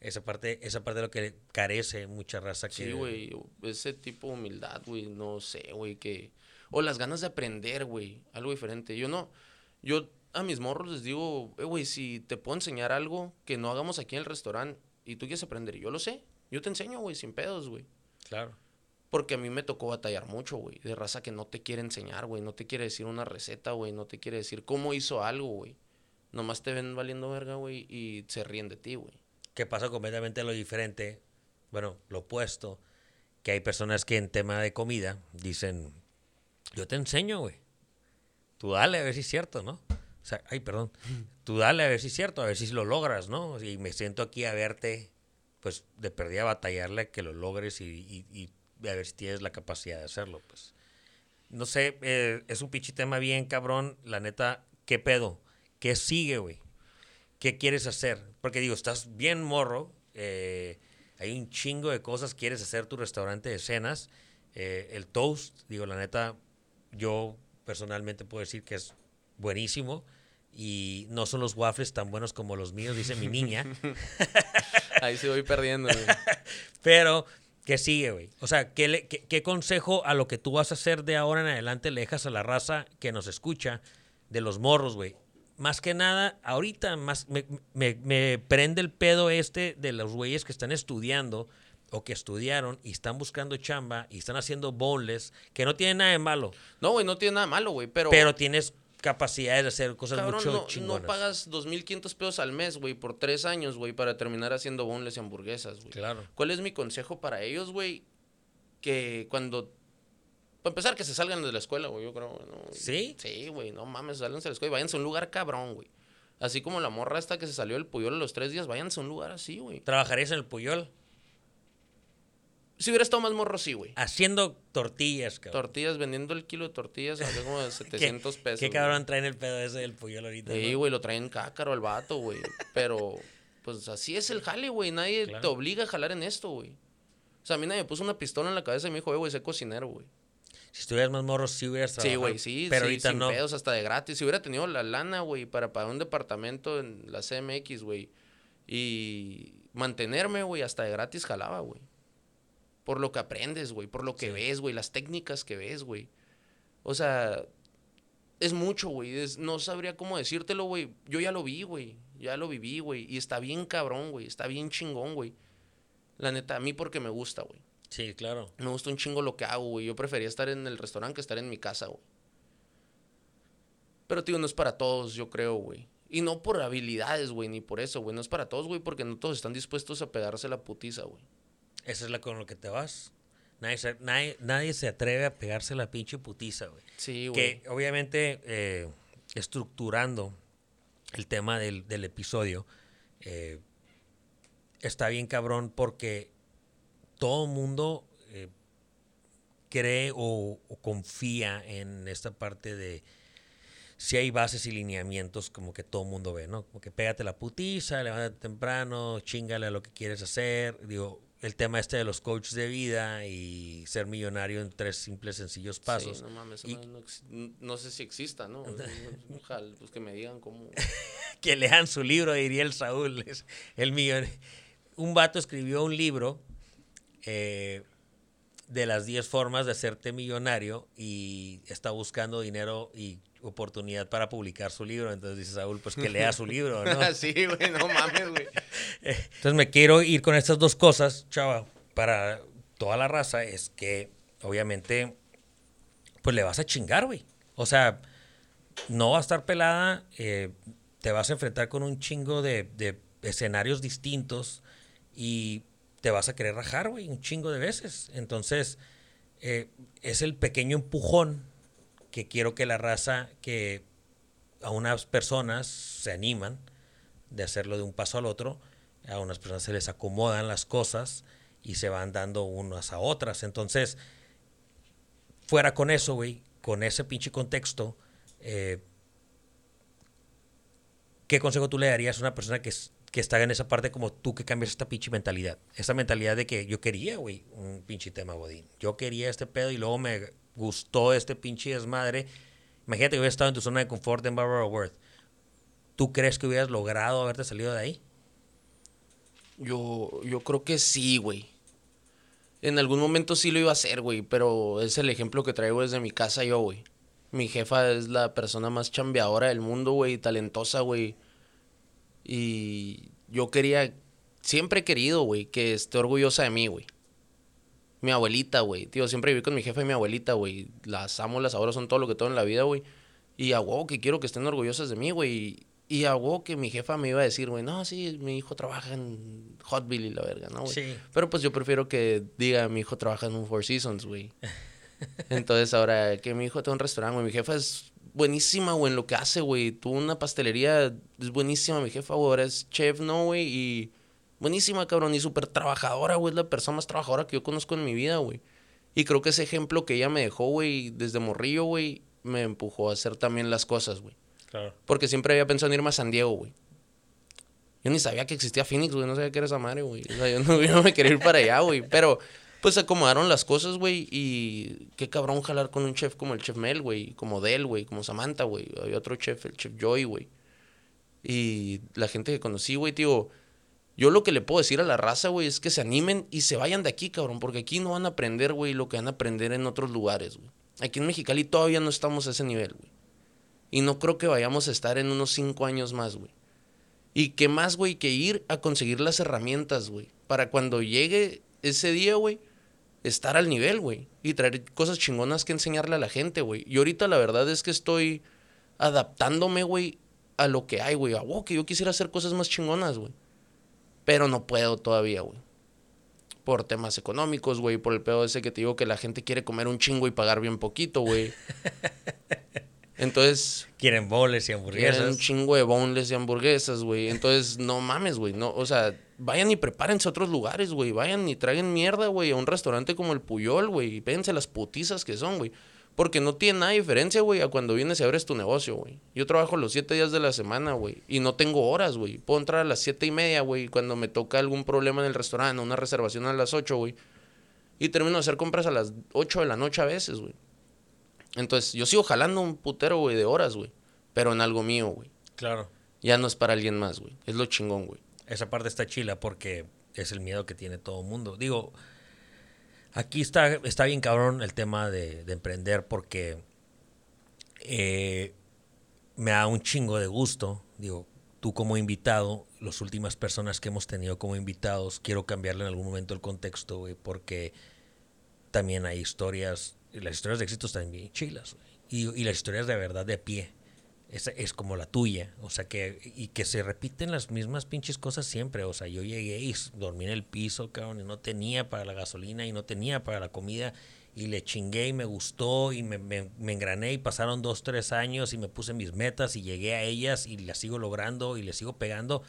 [SPEAKER 1] Esa parte, esa parte de lo que carece mucha raza que...
[SPEAKER 2] Sí, güey, ese tipo de humildad, güey, no sé, güey, que... O las ganas de aprender, güey, algo diferente. Yo no, yo a mis morros les digo, eh, güey, si te puedo enseñar algo que no hagamos aquí en el restaurante y tú quieres aprender, yo lo sé, yo te enseño, güey, sin pedos, güey.
[SPEAKER 1] Claro.
[SPEAKER 2] Porque a mí me tocó batallar mucho, güey, de raza que no te quiere enseñar, güey, no te quiere decir una receta, güey, no te quiere decir cómo hizo algo, güey. Nomás te ven valiendo verga, güey, y se ríen de ti, güey.
[SPEAKER 1] Que pasa completamente lo diferente, bueno, lo opuesto, que hay personas que en tema de comida dicen, yo te enseño, güey. Tú dale a ver si es cierto, ¿no? O sea, ay, perdón. Tú dale a ver si es cierto, a ver si lo logras, ¿no? Y me siento aquí a verte, pues, de perdida a batallarle a que lo logres y, y- y a ver si tienes la capacidad de hacerlo, pues. No sé, eh, es un pinche tema bien cabrón. La neta, ¿qué pedo? ¿Qué sigue, güey? ¿Qué quieres hacer? Porque digo, estás bien morro. eh, hay un chingo de cosas. Quieres hacer tu restaurante de cenas. eh, el toast, digo, la neta, yo personalmente puedo decir que es buenísimo. Y no son los waffles tan buenos como los míos, dice mi niña. <laughs>
[SPEAKER 2] Ahí sí voy perdiendo, güey. <laughs>
[SPEAKER 1] Pero, ¿qué sigue, güey? O sea, ¿qué, le- qué, qué consejo a lo que tú vas a hacer de ahora en adelante le dejas a la raza que nos escucha de los morros, güey? Más que nada, ahorita más me, me- me prende el pedo este de los güeyes que están estudiando o que estudiaron y están buscando chamba y están haciendo boneless, que no tiene nada de malo,
[SPEAKER 2] No, güey, no tiene nada malo, güey, pero...
[SPEAKER 1] pero tienes capacidades de hacer cosas
[SPEAKER 2] Cabrón,
[SPEAKER 1] mucho
[SPEAKER 2] no,
[SPEAKER 1] chingonas.
[SPEAKER 2] no pagas 2.500 pesos al mes, güey, por tres años, güey, para terminar haciendo boneless y hamburguesas, güey.
[SPEAKER 1] Claro.
[SPEAKER 2] ¿Cuál es mi consejo para ellos, güey? Que cuando... Para empezar, que se salgan de la escuela, güey, yo creo, ¿no?
[SPEAKER 1] ¿Sí?
[SPEAKER 2] Sí, güey, no mames, sálganse de la escuela y váyanse a un lugar cabrón, güey. Así como la morra esta que se salió del Puyol a los tres días, váyanse a un lugar así, güey.
[SPEAKER 1] ¿Trabajarías en el Puyol?
[SPEAKER 2] Si hubiera estado más morro, sí, güey.
[SPEAKER 1] Haciendo tortillas, cabrón.
[SPEAKER 2] Tortillas, vendiendo el kilo de tortillas, a como de <laughs> 700 pesos.
[SPEAKER 1] ¿Qué
[SPEAKER 2] güey.
[SPEAKER 1] cabrón traen el pedo ese del Puyol ahorita?
[SPEAKER 2] Sí,
[SPEAKER 1] no?
[SPEAKER 2] güey, lo traen cácaro al vato, güey. Pero, pues así es el jale, güey. Nadie
[SPEAKER 1] Claro.
[SPEAKER 2] te obliga a jalar en esto, güey. O sea, a mí nadie me puso una pistola en la cabeza y me dijo, eh, güey, sé cocinero, güey.
[SPEAKER 1] Si estuvieras más morro, sí hubieras
[SPEAKER 2] Sí,
[SPEAKER 1] trabajado.
[SPEAKER 2] güey, sí,
[SPEAKER 1] Pero
[SPEAKER 2] sí,
[SPEAKER 1] ahorita
[SPEAKER 2] sin
[SPEAKER 1] no.
[SPEAKER 2] pedos, hasta de gratis. Si hubiera tenido la lana, güey, para pagar un departamento en la CMX, güey, y mantenerme, güey, hasta de gratis jalaba, güey. Por lo que aprendes, güey, por lo que
[SPEAKER 1] Sí.
[SPEAKER 2] ves, güey, las técnicas que ves, güey. O sea, es mucho, güey. es- No sabría cómo decírtelo, güey. Yo ya lo vi, güey. Ya lo viví, güey. Y está bien cabrón, güey. Está bien chingón, güey. La neta, a mí porque me gusta, güey.
[SPEAKER 1] Sí, claro.
[SPEAKER 2] Me gusta un chingo lo que hago, güey. Yo prefería estar en el restaurante que estar en mi casa, güey. Pero, tío, no es para todos, yo creo, güey. Y no por habilidades, güey, ni por eso, güey. No es para todos, güey, porque no todos están dispuestos a pegarse la putiza, güey.
[SPEAKER 1] Esa es la con lo que te vas. Nadie se, nadie, nadie se atreve a pegarse la pinche putiza, güey.
[SPEAKER 2] Sí, güey.
[SPEAKER 1] Que obviamente, eh, estructurando el tema del, del episodio, eh, está bien cabrón porque todo mundo eh, cree o, o confía en esta parte de si hay bases y lineamientos como que todo el mundo ve, ¿no? Como que pégate la putiza, levántate temprano, chingale a lo que quieres hacer. Digo, el tema este de los coaches de vida y ser millonario en tres simples, sencillos pasos.
[SPEAKER 2] Sí, no mames,
[SPEAKER 1] Y-
[SPEAKER 2] no, sé si exista, ¿no? <laughs> <laughs> Ojalá, pues que me digan cómo. <laughs>
[SPEAKER 1] que lean su libro, diría el Saúl. es el millon... Un vato escribió un libro eh, de las 10 formas de hacerte millonario y está buscando dinero y oportunidad para publicar su libro. Entonces dice Saúl, pues que lea su <laughs> libro, ¿no? <laughs>
[SPEAKER 2] sí, güey, no mames, güey. <laughs>
[SPEAKER 1] Entonces me quiero ir con estas dos cosas, chava, para toda la raza, es que obviamente, pues le vas a chingar, güey. O sea, no va a estar pelada, eh, te vas a enfrentar con un chingo de, de escenarios distintos y te vas a querer rajar, güey, un chingo de veces. Entonces, eh, es el pequeño empujón que quiero que la raza, que a unas personas se animan de hacerlo de un paso al otro, a unas personas se les acomodan las cosas y se van dando unas a otras. Entonces, fuera con eso, güey, con ese pinche contexto, eh, ¿qué consejo tú le darías a una persona que, que está en esa parte como tú que cambias esta pinche mentalidad? Esa mentalidad de que yo quería, güey, un pinche tema godín. Yo quería este pedo y luego me gustó este pinche desmadre. Imagínate que hubieras estado en tu zona de confort en Barbara Worth. ¿Tú crees que hubieras logrado haberte salido de ahí?
[SPEAKER 2] Yo, yo creo que sí, güey. En algún momento sí lo iba a hacer, güey, pero es el ejemplo que traigo desde mi casa yo, güey. Mi jefa es la persona más chambeadora del mundo, güey, talentosa, güey. Y yo quería, siempre he querido, güey, que esté orgullosa de mí, güey. Mi abuelita, güey. Tío, siempre viví con mi jefa y mi abuelita, güey. Las amo, las ahora son todo lo que tengo en la vida, güey. Y a que quiero que estén orgullosas de mí, güey. Y a que mi jefa me iba a decir, güey, no, sí, mi hijo trabaja en Hotville y la verga, ¿no, güey?
[SPEAKER 1] Sí.
[SPEAKER 2] Pero pues yo prefiero que diga, mi hijo trabaja en un Four Seasons, güey. <laughs> Entonces ahora que mi hijo tiene un restaurante, güey, mi jefa es buenísima, güey, en lo que hace, güey. Tuvo una pastelería, es buenísima mi jefa, güey. Ahora es chef, ¿no, güey? Y buenísima, cabrón. Y súper trabajadora, güey. Es la persona más trabajadora que yo conozco en mi vida, güey. Y creo que ese ejemplo que ella me dejó, güey, desde morrillo, güey, me empujó a hacer también las cosas, güey.
[SPEAKER 1] Claro.
[SPEAKER 2] Porque siempre había pensado en irme a San Diego, güey. Yo ni sabía que existía Phoenix, güey. No sabía que era esa madre, güey. O sea, yo <laughs> no, yo no me quería ir para allá, güey. Pero, pues, se acomodaron las cosas, güey. Y qué cabrón jalar con un chef como el chef Mel, güey. Como Del, güey. Como Samantha, güey. Había otro chef, el chef Joy, güey. Y la gente que conocí, güey, tío. Yo lo que le puedo decir a la raza, güey, es que se animen y se vayan de aquí, cabrón. Porque aquí no van a aprender, güey, lo que van a aprender en otros lugares, güey. Aquí en Mexicali todavía no estamos a ese nivel, güey. Y no creo que vayamos a estar en unos cinco años más, güey. Y qué más, güey, que ir a conseguir las herramientas, güey. Para cuando llegue ese día, güey, estar al nivel, güey. Y traer cosas chingonas que enseñarle a la gente, güey. Y ahorita la verdad es que estoy adaptándome, güey, a lo que hay, güey. A wow, que yo quisiera hacer cosas más chingonas, güey. Pero no puedo todavía, güey. Por temas económicos, güey. Por el pedo ese que te digo que la gente quiere comer un chingo y pagar bien poquito, güey. <laughs> Entonces,
[SPEAKER 1] Quieren boles y
[SPEAKER 2] quieren un
[SPEAKER 1] hamburguesas.
[SPEAKER 2] chingo de boneless y hamburguesas, güey. Entonces, no mames, güey. No, o sea, vayan y prepárense a otros lugares, güey. Vayan y traigan mierda, güey, a un restaurante como el Puyol, güey. Y pédense las putizas que son, güey. Porque no tiene nada de diferencia, güey, a cuando vienes y abres tu negocio, güey. Yo trabajo los siete días de la semana, güey. Y no tengo horas, güey. Puedo entrar a las siete y media, güey. Cuando me toca algún problema en el restaurante, una reservación a las ocho, güey. Y termino de hacer compras a las ocho de la noche a veces, güey. Entonces, yo sigo jalando un putero, güey, de horas, güey. Pero en algo mío, güey.
[SPEAKER 1] Claro.
[SPEAKER 2] Ya no es para alguien más, güey. Es lo chingón, güey.
[SPEAKER 1] Esa parte está chila porque es el miedo que tiene todo el mundo. Digo, aquí está, está bien cabrón el tema de, de emprender porque eh, me da un chingo de gusto. Digo, tú como invitado, las últimas personas que hemos tenido como invitados, quiero cambiarle en algún momento el contexto, porque también hay historias, y las historias de éxito están bien chilas. Y, y las historias de verdad de pie. Es, es como la tuya, o sea que, y que se repiten las mismas pinches cosas siempre, o sea, yo llegué y dormí en el piso, cabrón, y no tenía para la gasolina y no tenía para la comida, y le chingué y me gustó y me, me, me engrané y pasaron dos, tres años y me puse mis metas y llegué a ellas y las sigo logrando y les sigo pegando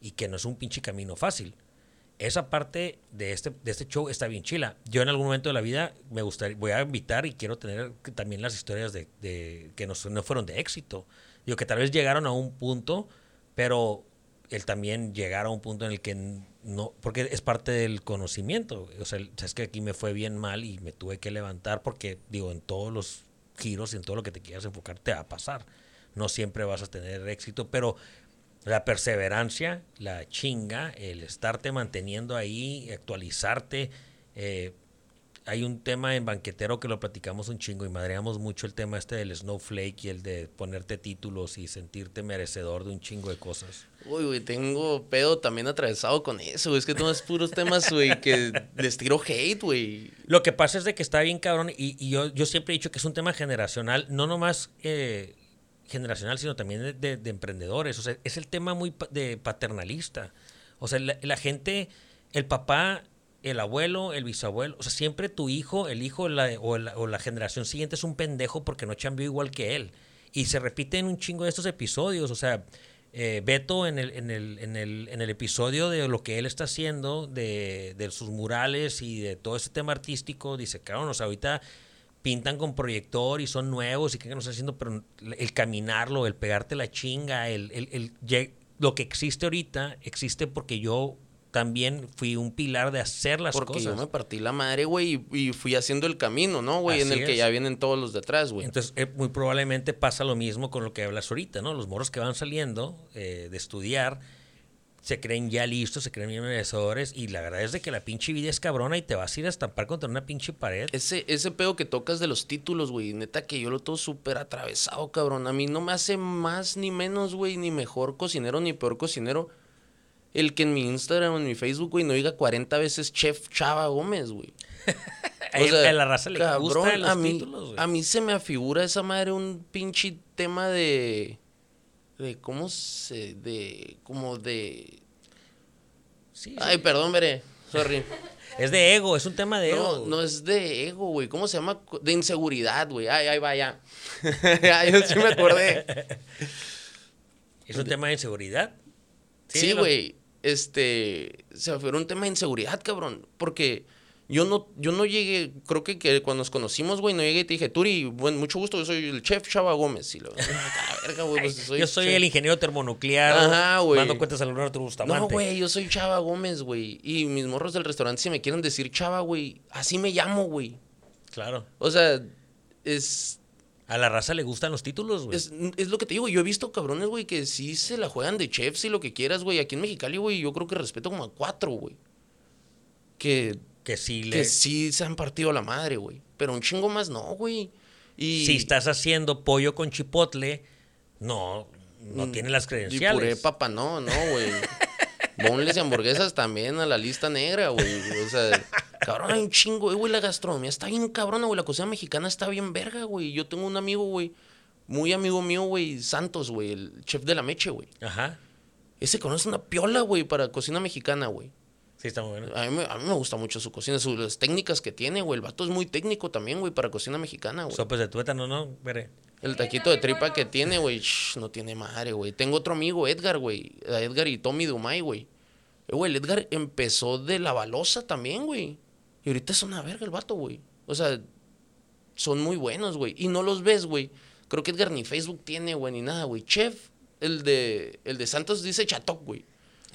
[SPEAKER 1] y que no es un pinche camino fácil. Esa parte de este, de este show está bien chila. Yo en algún momento de la vida me gustaría, voy a invitar y quiero tener también las historias de, de que no, no fueron de éxito. Digo, que tal vez llegaron a un punto, pero el también llegar a un punto en el que no, porque es parte del conocimiento. O sea, sabes que aquí me fue bien mal y me tuve que levantar porque, digo, en todos los giros y en todo lo que te quieras enfocar te va a pasar. No siempre vas a tener éxito, pero la perseverancia, la chinga, el estarte manteniendo ahí, actualizarte. eh, hay un tema en banquetero que lo platicamos un chingo y madreamos mucho el tema este del snowflake y el de ponerte títulos y sentirte merecedor de un chingo de cosas.
[SPEAKER 2] Uy, güey, tengo pedo también atravesado con eso, güey. Es que tomas puros temas, güey, que les tiro hate, güey.
[SPEAKER 1] Lo que pasa es de que está bien cabrón y, y yo, yo siempre he dicho que es un tema generacional, no nomás eh, generacional, sino también de, de- de emprendedores. O sea, es el tema muy de paternalista. O sea, la, gente, el papá, el abuelo, el bisabuelo, o sea, siempre tu hijo, el hijo o, la, o generación siguiente es un pendejo porque no chambeó igual que él. Y se repiten un chingo de estos episodios, o sea, eh, Beto en el, en, el, en, el, en el episodio de lo que él está haciendo, de, de sus murales y de todo ese tema artístico, dice, claro, nos ahorita pintan con proyector y son nuevos y que nos están haciendo, pero el caminarlo, el pegarte la chinga, el, el, el, lo que existe ahorita existe porque yo también fui un pilar de hacer las
[SPEAKER 2] Porque
[SPEAKER 1] cosas.
[SPEAKER 2] yo me partí la madre, güey, y, y fui haciendo el camino, ¿no, güey? En el que ya vienen todos los de atrás, güey.
[SPEAKER 1] Entonces, eh, muy probablemente pasa lo mismo con lo que hablas ahorita, ¿no? Los morros que van saliendo eh, de estudiar se creen ya listos, se creen bien merecedores y la verdad es de que la pinche vida es cabrona y te vas a ir a estampar contra una pinche pared.
[SPEAKER 2] Ese, ese pedo que tocas de los títulos, güey, neta que yo lo tengo súper atravesado, cabrón. A mí no me hace más ni menos, güey, ni mejor cocinero ni peor cocinero. El que en mi Instagram o en mi Facebook, güey, no diga 40 veces Chef Chava Gómez, güey. <laughs>
[SPEAKER 1] A la raza le gustan los
[SPEAKER 2] a mí,
[SPEAKER 1] títulos, güey.
[SPEAKER 2] a mí se me afigura esa madre un pinche tema de... De cómo se... De... Como de...
[SPEAKER 1] Sí, sí.
[SPEAKER 2] Ay, perdón, veré. Sorry. <laughs>
[SPEAKER 1] Es de ego, es un tema de ego.
[SPEAKER 2] No, no es de ego, güey. ¿Cómo se llama? De inseguridad, güey. Ay, <laughs> ay, vaya. ya, yo sí me acordé.
[SPEAKER 1] Es un tema de inseguridad.
[SPEAKER 2] Sí, güey. Este, se fue un tema de inseguridad, cabrón. Porque yo no, yo no llegué, creo que, que cuando nos conocimos, güey, no llegué y te dije, Turi, buen, mucho gusto, yo soy el chef Chava Gómez. Y lo, <laughs> "Ah, verga, güey, pues,
[SPEAKER 1] Yo soy
[SPEAKER 2] chef".
[SPEAKER 1] el ingeniero termonuclear.
[SPEAKER 2] Ajá, güey.
[SPEAKER 1] Mando cuentas al Leonardo Bustamante.
[SPEAKER 2] No, güey, yo soy Chava Gómez, güey. Y mis morros del restaurante, si me quieren decir Chava, güey, así me llamo, güey.
[SPEAKER 1] Claro.
[SPEAKER 2] O sea, es,
[SPEAKER 1] A la raza le gustan los títulos, güey.
[SPEAKER 2] Es, es lo que te digo, yo he visto cabrones, güey, que sí se la juegan de chefs y lo que quieras, güey. Aquí en Mexicali, güey, yo creo que respeto como a cuatro, güey. Que,
[SPEAKER 1] Que sí le.
[SPEAKER 2] que sí se han partido la madre, güey. Pero un chingo más no, güey. Y,
[SPEAKER 1] Si estás haciendo pollo con chipotle, no, no tiene las
[SPEAKER 2] Mm, y puré
[SPEAKER 1] credenciales.
[SPEAKER 2] papa, no, no, güey. <laughs> Bonles y hamburguesas también a la lista negra, güey. O sea, cabrón, hay un chingo, eh, güey. La gastronomía está bien cabrona, güey. La cocina mexicana está bien verga, güey. Yo tengo un amigo, güey, muy amigo mío, güey, Santos, güey, el chef de la meche, güey.
[SPEAKER 1] Ajá.
[SPEAKER 2] Ese conoce una piola, güey, para cocina mexicana, güey.
[SPEAKER 1] Sí, está muy bueno.
[SPEAKER 2] A mí, me- a mí me gusta mucho su cocina, sus las técnicas que tiene, güey. El vato es muy técnico también, güey, para cocina mexicana, güey.
[SPEAKER 1] Sopes de tuétano, ¿no? Veré.
[SPEAKER 2] El taquito de tripa que tiene, güey, shh, no tiene madre, güey. Tengo otro amigo, Edgar, güey. Edgar y Tommy Dumay, güey. Eh, Güey, el Edgar empezó de la balosa también, güey. Y ahorita es una verga el vato, güey. O sea, son muy buenos, güey. Y no los ves, güey. Creo que Edgar ni Facebook tiene, güey, ni nada, güey. Chef, el de, el de Santos dice Chatoc, güey.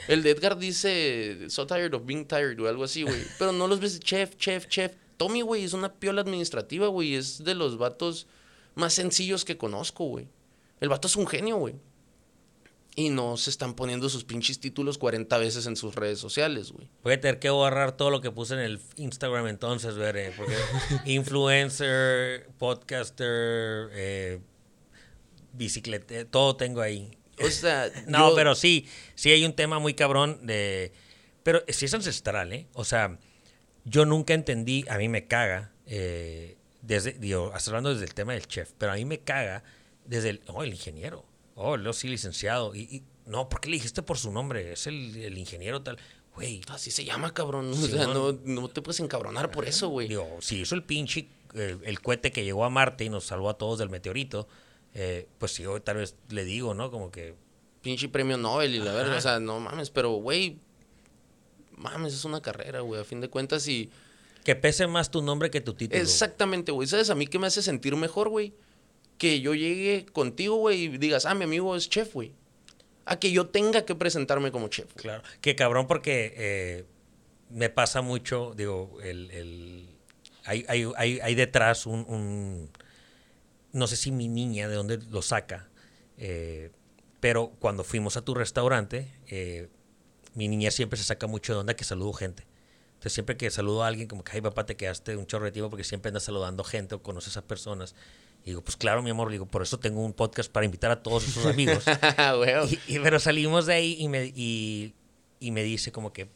[SPEAKER 2] El de Edgar dice So tired of being tired o algo así, güey. <laughs> Pero no los ves chef, chef, chef. Tommy, güey, es una piola administrativa, güey. Es de los vatos más sencillos que conozco, güey. El vato es un genio, güey. Y no se están poniendo sus pinches títulos 40 veces en sus redes sociales, güey.
[SPEAKER 1] Voy a tener que borrar todo lo que puse en el Instagram entonces, veré. Porque <laughs> influencer, podcaster, eh, bicicleta, todo tengo ahí.
[SPEAKER 2] O sea,
[SPEAKER 1] No,
[SPEAKER 2] yo-
[SPEAKER 1] pero sí, sí hay un tema muy cabrón de... Pero sí es ancestral, ¿eh? O sea, yo nunca entendí, a mí me caga, eh, desde, digo, hasta hablando desde el tema del chef, pero a mí me caga desde el, oh, el ingeniero, oh, lo sí, licenciado, y, y- no, ¿por qué le dijiste por su nombre? Es el, el ingeniero tal, güey,
[SPEAKER 2] Así se llama, cabrón. O sea, no, no te puedes encabronar por eso, güey.
[SPEAKER 1] digo, si hizo el pinche, eh, el cohete que llegó a Marte y nos salvó a todos del meteorito, eh, pues sí, yo tal vez le digo, ¿no? Como que,
[SPEAKER 2] Pinche premio Nobel y la verga.
[SPEAKER 1] Ajá.
[SPEAKER 2] O sea, no mames, pero, güey. Mames, es una carrera, güey. A fin de cuentas, y.
[SPEAKER 1] que pese más tu nombre que tu título.
[SPEAKER 2] Exactamente, güey. ¿Sabes? A mí que me hace sentir mejor, güey. Que yo llegue contigo, güey, y digas, ah, mi amigo es chef, güey. A que yo tenga que presentarme como chef. güey.
[SPEAKER 1] Claro. Que cabrón porque eh, me pasa mucho, digo, el, el- hay, hay, hay, hay detrás un, un- no sé si mi niña de dónde lo saca, eh, pero cuando fuimos a tu restaurante, eh, mi niña siempre se saca mucho de onda que saludo gente. Entonces siempre que saludo a alguien, como que, ay papá, te quedaste un chorro de tiempo porque siempre andas saludando gente o conoces a personas. Y digo, pues claro, mi amor, digo, por eso tengo un podcast para invitar a todos esos amigos. <laughs>
[SPEAKER 2] Güey.
[SPEAKER 1] Y, y- pero salimos de ahí y me, y, y me dice como que,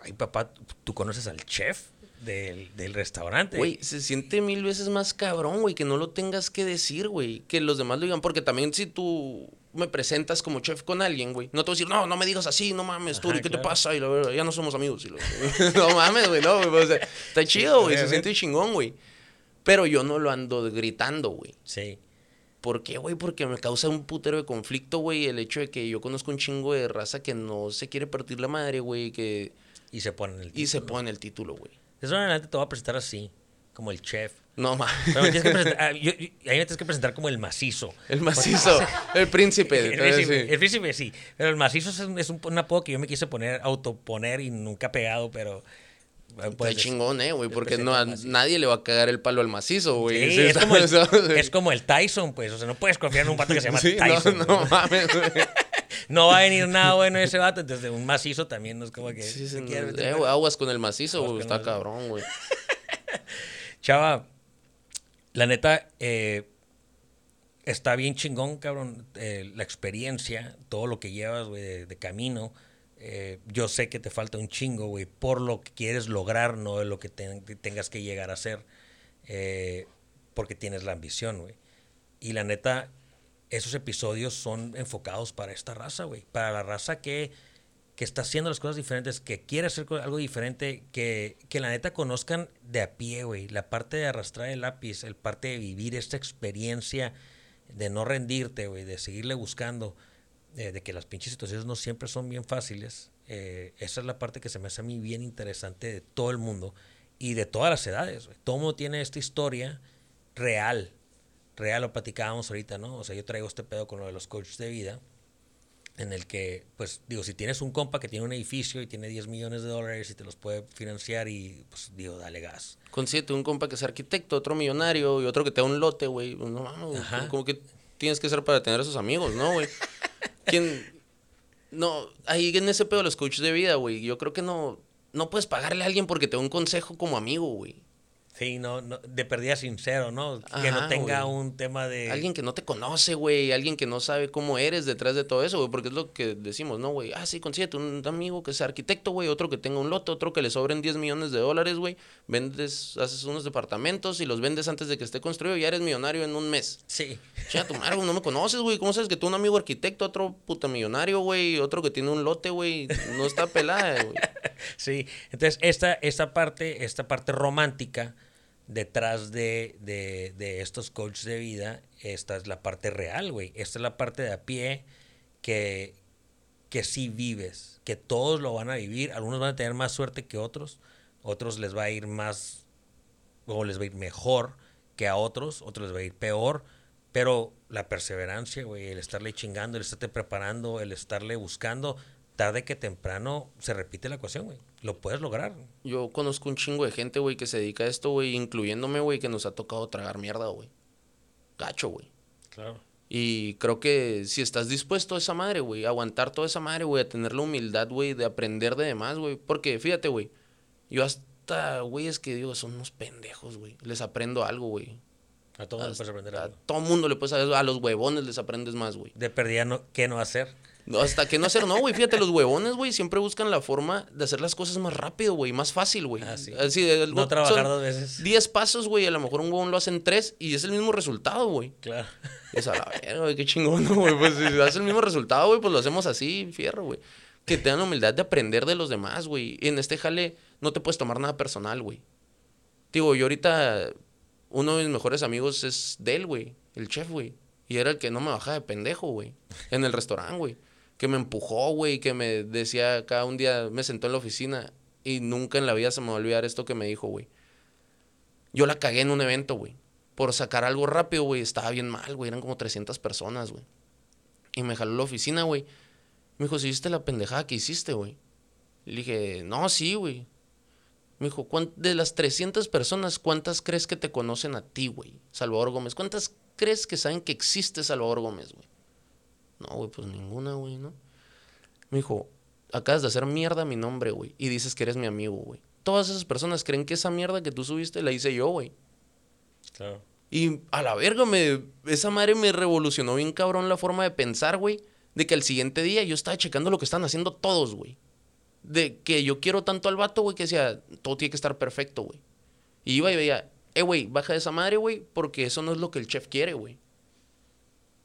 [SPEAKER 1] ay papá, ¿tú conoces al chef del, del restaurante?
[SPEAKER 2] Güey, se siente mil veces más cabrón, güey, que no lo tengas que decir, güey. Que los demás lo digan. Porque también si tú me presentas como chef con alguien, güey, no te voy a decir, no, no me digas así, no mames,
[SPEAKER 1] Ajá,
[SPEAKER 2] Turi, ¿qué
[SPEAKER 1] claro.
[SPEAKER 2] te pasa? Y la verdad, ya no somos amigos. Y lo- <laughs> no mames, güey, no, güey. o sea, está chido, güey, se siente chingón, güey. Pero yo no lo ando gritando, güey.
[SPEAKER 1] Sí.
[SPEAKER 2] ¿Por qué, güey? Porque me causa un putero de conflicto, güey, el hecho de que yo conozco un chingo de raza que no se quiere partir la madre, güey, que...
[SPEAKER 1] Y se pone el título.
[SPEAKER 2] Y se pone el título, güey.
[SPEAKER 1] Eso en adelante te voy a presentar así, como el chef.
[SPEAKER 2] No, ma.
[SPEAKER 1] Pero me tienes que presentar, ah, yo- yo- ahí me tienes que presentar como el macizo.
[SPEAKER 2] El macizo, <laughs> el príncipe.
[SPEAKER 1] El
[SPEAKER 2] entonces,
[SPEAKER 1] príncipe,
[SPEAKER 2] sí.
[SPEAKER 1] el príncipe, sí. Pero el macizo es un, es un, un apodo que yo me quise poner, autoponer y nunca he pegado, pero... eh,
[SPEAKER 2] Está
[SPEAKER 1] pues,
[SPEAKER 2] chingón, eh, güey, porque no, a nadie le va a cagar el palo al macizo, güey.
[SPEAKER 1] Sí, es, como el, <laughs> es como el Tyson, pues. O sea, no puedes confiar en un vato que se llama
[SPEAKER 2] Sí,
[SPEAKER 1] Tyson.
[SPEAKER 2] no, no mames, güey. <laughs>
[SPEAKER 1] No va a venir nada bueno ese vato, entonces un macizo también no es como que...
[SPEAKER 2] Sí, sí,
[SPEAKER 1] se
[SPEAKER 2] no, eh, aguas con el macizo, güey. Está cabrón, güey. <laughs>
[SPEAKER 1] Chava, la neta, eh, está bien chingón, cabrón, eh, la experiencia, todo lo que llevas, güey, de, de camino. Yo sé que te falta un chingo, güey, por lo que quieres lograr, no de lo que ten- que tengas que llegar a ser, porque tienes la ambición, güey. Y la neta, esos episodios son enfocados para esta raza, güey, para la raza que que está haciendo las cosas diferentes, que quiere hacer algo diferente, que, que la neta conozcan de a pie, güey. La parte de arrastrar el lápiz, el parte de vivir esta experiencia, de no rendirte, güey, de seguirle buscando, de, de que las pinches situaciones no siempre son bien fáciles. Eh, esa es la parte que se me hace a mí bien interesante de todo el mundo y de todas las edades, güey. Todo mundo tiene esta historia real. Real, lo platicábamos ahorita, ¿no? O sea, yo traigo este pedo con lo de los coaches de vida en el que, pues, digo, si tienes un compa que tiene un edificio y tiene 10 millones de dólares y te los puede financiar y, pues, digo, dale gas.
[SPEAKER 2] Consíguete un compa que sea arquitecto, otro millonario y otro que te da un lote, güey. No mames, como que tienes que ser para tener esos amigos, ¿no, güey? <laughs> ¿Quién? No, ahí en ese pedo los coaches de vida, güey. Yo creo que no, no puedes pagarle a alguien porque te da un consejo como amigo, güey.
[SPEAKER 1] Sí, no, no, de perdida sincero, ¿no? que no tenga un tema de...
[SPEAKER 2] Alguien que no te conoce, güey. Alguien que no sabe cómo eres detrás de todo eso, güey. Porque es lo que decimos, ¿no, güey? Ah, sí, consíguete un amigo que sea arquitecto, güey. Otro que tenga un lote, otro que le sobren 10 millones de dólares, güey. Vendes, haces unos departamentos y los vendes antes de que esté construido y ya eres millonario en un mes.
[SPEAKER 1] Sí.
[SPEAKER 2] Chinga tu madre, no me conoces, güey. ¿Cómo sabes que tú un amigo arquitecto, otro puta millonario, güey? Otro que tiene un lote, güey. No está pelada, güey. <laughs>
[SPEAKER 1] Sí, entonces esta, esta parte, esta parte romántica detrás de, de, de estos coaches de vida, esta es la parte real, güey. Esta es la parte de a pie que, que sí vives, que todos lo van a vivir. Algunos van a tener más suerte que otros, otros les va a ir más o les va a ir mejor que a otros, otros les va a ir peor. Pero la perseverancia, güey, el estarle chingando, el estarte preparando, el estarle buscando, tarde que temprano se repite la ecuación, güey. Lo puedes lograr.
[SPEAKER 2] Yo conozco un chingo de gente, güey, que se dedica a esto, güey, incluyéndome, güey, que nos ha tocado tragar mierda, güey. Gacho, güey.
[SPEAKER 1] Claro.
[SPEAKER 2] Y creo que si estás dispuesto a esa madre, güey, a aguantar toda esa madre, güey, a tener la humildad, güey, de aprender de demás, güey. Porque fíjate, güey, yo hasta, güey, es que digo, son unos pendejos, güey. Les aprendo algo, güey.
[SPEAKER 1] A todos les puedes aprender
[SPEAKER 2] A
[SPEAKER 1] algo.
[SPEAKER 2] todo mundo le puedes a los huevones les aprendes más, güey.
[SPEAKER 1] De perdida, no, ¿qué no hacer?
[SPEAKER 2] No, Hasta que no hacer, no, güey. Fíjate, los huevones, güey, siempre buscan la forma de hacer las cosas más rápido, güey, más fácil, güey.
[SPEAKER 1] Ah, sí.
[SPEAKER 2] Así, algo-
[SPEAKER 1] No trabajar dos veces.
[SPEAKER 2] 10 pasos, güey, a lo mejor un huevón lo hace en 3 y es el mismo resultado, güey.
[SPEAKER 1] Claro.
[SPEAKER 2] Es a la verga, güey, qué chingón, ¿no, güey. Pues si hace el mismo resultado, güey, pues lo hacemos así, fierro, güey. Que tengan la humildad de aprender de los demás, güey. En este jale no te puedes tomar nada personal, güey. Digo, yo ahorita, uno de mis mejores amigos es de él, güey, el chef, güey. Y era el que no me bajaba de pendejo, güey. En el restaurante, güey. Que me empujó, güey, que me decía cada un día, me sentó en la oficina y nunca en la vida se me va a olvidar esto que me dijo, güey. Yo la cagué en un evento, güey. Por sacar algo rápido, güey. Estaba bien mal, güey. Eran como 300 personas, güey. Y me jaló la oficina, güey. Me dijo, ¿sí viste la pendejada que hiciste, güey? Le dije, no, sí, güey. Me dijo, "¿Cuán- de las 300 personas, ¿cuántas crees que te conocen a ti, güey? Salvador Gómez. ¿Cuántas crees que saben que existe Salvador Gómez, güey? No, güey, pues ninguna, güey, ¿no? Me dijo, acabas de hacer mierda mi nombre, güey. Y dices que eres mi amigo, güey. Todas esas personas creen que esa mierda que tú subiste la hice yo, güey.
[SPEAKER 1] Claro.
[SPEAKER 2] Y a la verga, me, esa madre me revolucionó bien cabrón la forma de pensar, güey. De que al siguiente día yo estaba checando lo que están haciendo todos, güey. De que yo quiero tanto al vato, güey, que decía, todo tiene que estar perfecto, güey. Y iba y veía, eh, güey, baja de esa madre, güey, porque eso no es lo que el chef quiere, güey.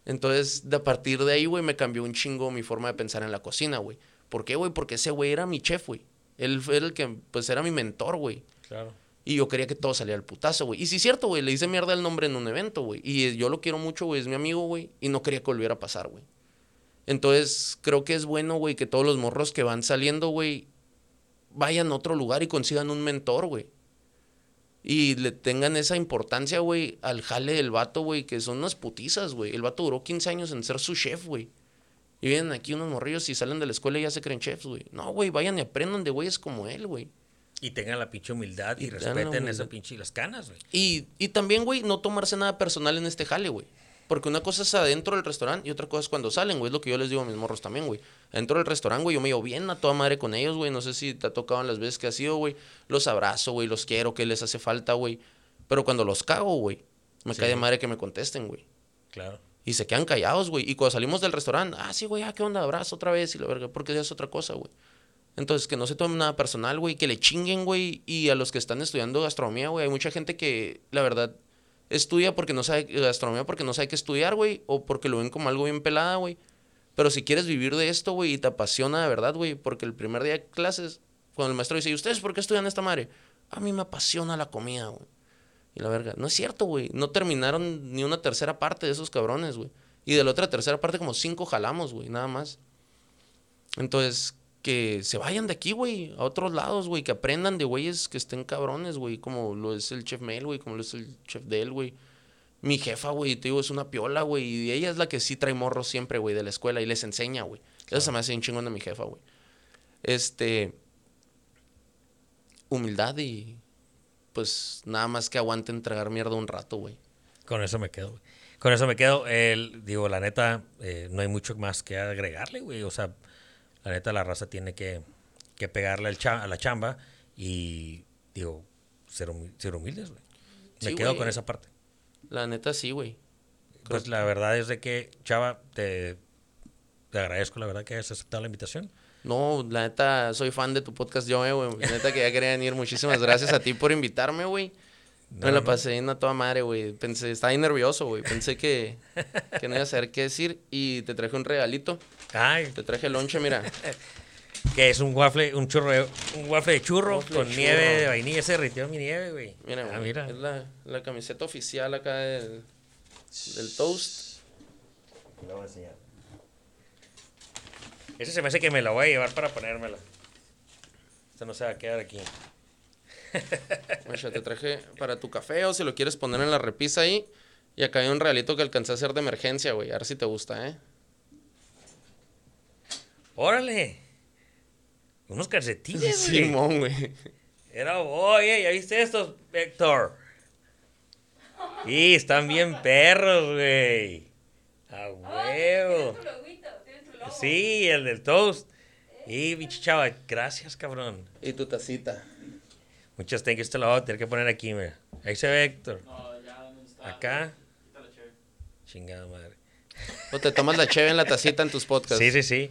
[SPEAKER 2] Entonces, de a partir de ahí, güey, me cambió un chingo mi forma de pensar en la cocina, güey. ¿Por qué, güey? Porque ese güey era mi chef, güey. Él fue el que, pues, era mi mentor, güey.
[SPEAKER 1] Claro.
[SPEAKER 2] Y yo quería que todo saliera al putazo, güey. Y sí es cierto, güey, le hice mierda el nombre en un evento, güey. Y yo lo quiero mucho, güey, es mi amigo, güey. Y no quería que volviera a pasar, güey. Entonces, creo que es bueno, güey, que todos los morros que van saliendo, güey, vayan a otro lugar y consigan un mentor, güey. Y le tengan esa importancia, güey, al jale del vato, güey, que son unas putizas, güey. El vato duró 15 años en ser su chef, güey. Y vienen aquí unos morrillos y salen de la escuela y ya se creen chefs, güey. No, güey, vayan y aprendan de güeyes como él, güey.
[SPEAKER 1] Y tengan la pinche humildad y, respeten esa pinche las canas, güey.
[SPEAKER 2] Y, y también, güey, no tomarse nada personal en este jale, güey. Porque una cosa es adentro del restaurante y otra cosa es cuando salen, güey. Es lo que yo les digo a mis morros también, güey. Adentro del restaurante, güey, yo me llevo bien a toda madre con ellos, güey. No sé si te ha tocado las veces que ha sido, güey. Los abrazo, güey, los quiero, que les hace falta, güey. Pero cuando los cago, güey, me cae de madre que me contesten, güey.
[SPEAKER 1] Claro.
[SPEAKER 2] Y se quedan callados, güey. Y cuando salimos del restaurante, ah, sí, güey, ah, ¿qué onda? Abrazo otra vez y la verga, porque ya es otra cosa, güey. Entonces, que no se tomen nada personal, güey, que le chinguen, güey. Y a los que están estudiando gastronomía, güey, hay mucha gente que, la verdad, estudia porque no sabe, gastronomía porque no sabe qué estudiar, güey, o porque lo ven como algo bien pelada, güey. Pero si quieres vivir de esto, güey, y te apasiona de verdad, güey, porque el primer día de clases, cuando el maestro dice, ¿y ustedes por qué estudian esta madre? A mí me apasiona la comida, güey. Y la verga, no es cierto, güey. No terminaron ni una tercera parte de esos cabrones, güey. Y de la otra tercera parte, como cinco jalamos, güey, nada más. Entonces, que se vayan de aquí, güey, a otros lados, güey, que aprendan de güeyes que estén cabrones, güey, como lo es el chef Mel, güey, como lo es el chef Del, güey. Mi jefa, güey, te digo, es una piola, güey, y ella es la que sí trae morros siempre, güey, de la escuela y les enseña, güey. Eso se me hace un chingón de mi jefa, güey. Este. Humildad y. Pues nada más que aguanten tragar mierda un rato, güey.
[SPEAKER 1] Con eso me quedo, güey. Con eso me quedo. El, digo, la neta, eh, no hay mucho más que agregarle, güey. O sea, la neta, la raza tiene que, que pegarle a la chamba y, digo, ser, ser humildes, güey. Me quedo con esa parte.
[SPEAKER 2] La neta, sí, güey.
[SPEAKER 1] Pues la verdad es de que, Chava, te, te agradezco, la verdad, que hayas aceptado la invitación.
[SPEAKER 2] No, la neta, soy fan de tu podcast, yo, güey. La neta que ya quería venir. Muchísimas gracias a ti por invitarme, güey. me la pasé en a toda madre, güey. Pensé, estaba ahí nervioso, güey. Pensé que, que no iba a saber qué decir. Y te traje un regalito.
[SPEAKER 1] Ay.
[SPEAKER 2] Te traje el lonche, mira. <laughs>
[SPEAKER 1] que es un waffle, un churro, un waffle de churro con nieve de vainilla. Se derritió mi nieve, güey.
[SPEAKER 2] Mira,
[SPEAKER 1] ah,
[SPEAKER 2] mira. Es la, la, camiseta oficial acá del, del toast.
[SPEAKER 1] La voy a enseñar. Ese se me hace que me la voy a llevar para ponérmela. Esta no se va a quedar aquí. <laughs>
[SPEAKER 2] Te traje para tu café o si lo quieres poner en la repisa ahí. Y acá hay un realito que alcancé a hacer de emergencia, güey. A ver si te gusta, ¿eh?
[SPEAKER 1] ¡Órale! Unos calcetines, güey.
[SPEAKER 2] Simón, güey.
[SPEAKER 1] Era, oye, ¿ya viste estos, Héctor? Y están bien perros, güey. A huevo. Sí, el del toast. Y pinche chava, gracias, cabrón.
[SPEAKER 2] Y tu tacita.
[SPEAKER 1] Muchas thank yous, te la voy a tener que poner aquí, mira. Ahí se ve Héctor.
[SPEAKER 3] No, ya no está.
[SPEAKER 1] Acá. Chingada madre.
[SPEAKER 2] O te tomas la cheve en la tacita en tus podcasts.
[SPEAKER 1] Sí, sí, sí.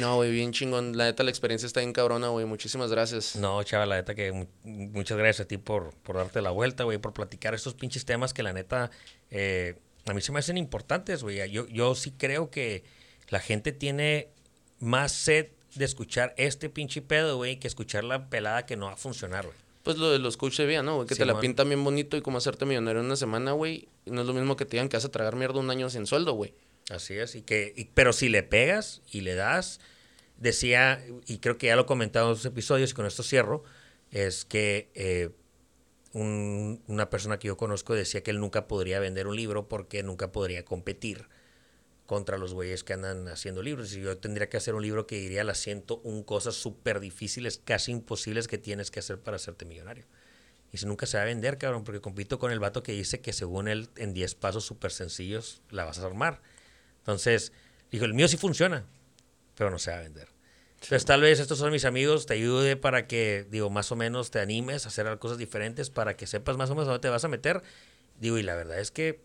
[SPEAKER 2] No, güey, bien chingón. La neta, la experiencia está bien cabrona, güey. Muchísimas gracias.
[SPEAKER 1] No, chava, la neta que muchas gracias a ti por, por darte la vuelta, güey, por platicar estos pinches temas que la neta eh, a mí se me hacen importantes, güey. Yo, yo sí creo que la gente tiene más sed de escuchar este pinche pedo, güey, que escuchar la pelada que no va a funcionar, güey.
[SPEAKER 2] Pues lo de los coaches de vida, ¿no? Que te la pintan bien bonito y como hacerte millonario en una semana, güey. No es lo mismo que te digan que vas a tragar mierda un año sin sueldo, güey.
[SPEAKER 1] Así es, que, pero si le pegas y le das, decía, y creo que ya lo he comentado en otros episodios y con esto cierro, es que eh, una persona que yo conozco decía que él nunca podría vender un libro porque nunca podría competir contra los güeyes que andan haciendo libros. Y yo tendría que hacer un libro que diría las 101 cosas súper difíciles, casi imposibles que tienes que hacer para hacerte millonario. Y si nunca se va a vender, cabrón, porque compito con el vato que dice que según él en 10 pasos súper sencillos la vas a armar. Entonces, dijo, el mío sí funciona, pero no se va a vender. Entonces, tal vez estos son mis amigos, te ayude para que, digo, más o menos te animes a hacer cosas diferentes, para que sepas más o menos dónde te vas a meter. Digo, y la verdad es que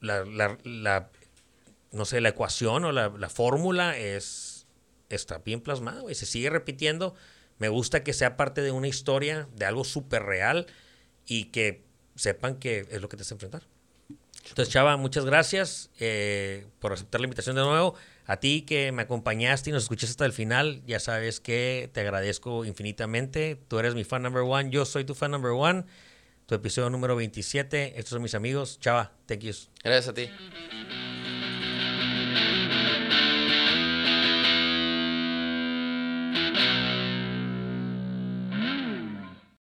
[SPEAKER 1] la, la no sé, la ecuación o la, fórmula es, está bien plasmada, güey. Se sigue repitiendo. Me gusta que sea parte de una historia, de algo súper real y que sepan que es lo que te vas a enfrentar. Entonces, Chava, muchas gracias eh, por aceptar la invitación de nuevo. A ti que me acompañaste y nos escuchaste hasta el final, ya sabes que te agradezco infinitamente. Tú eres mi fan number one, yo soy tu fan number one. Tu episodio número 27. Estos son mis amigos. Chava, thank yous.
[SPEAKER 2] Gracias a ti.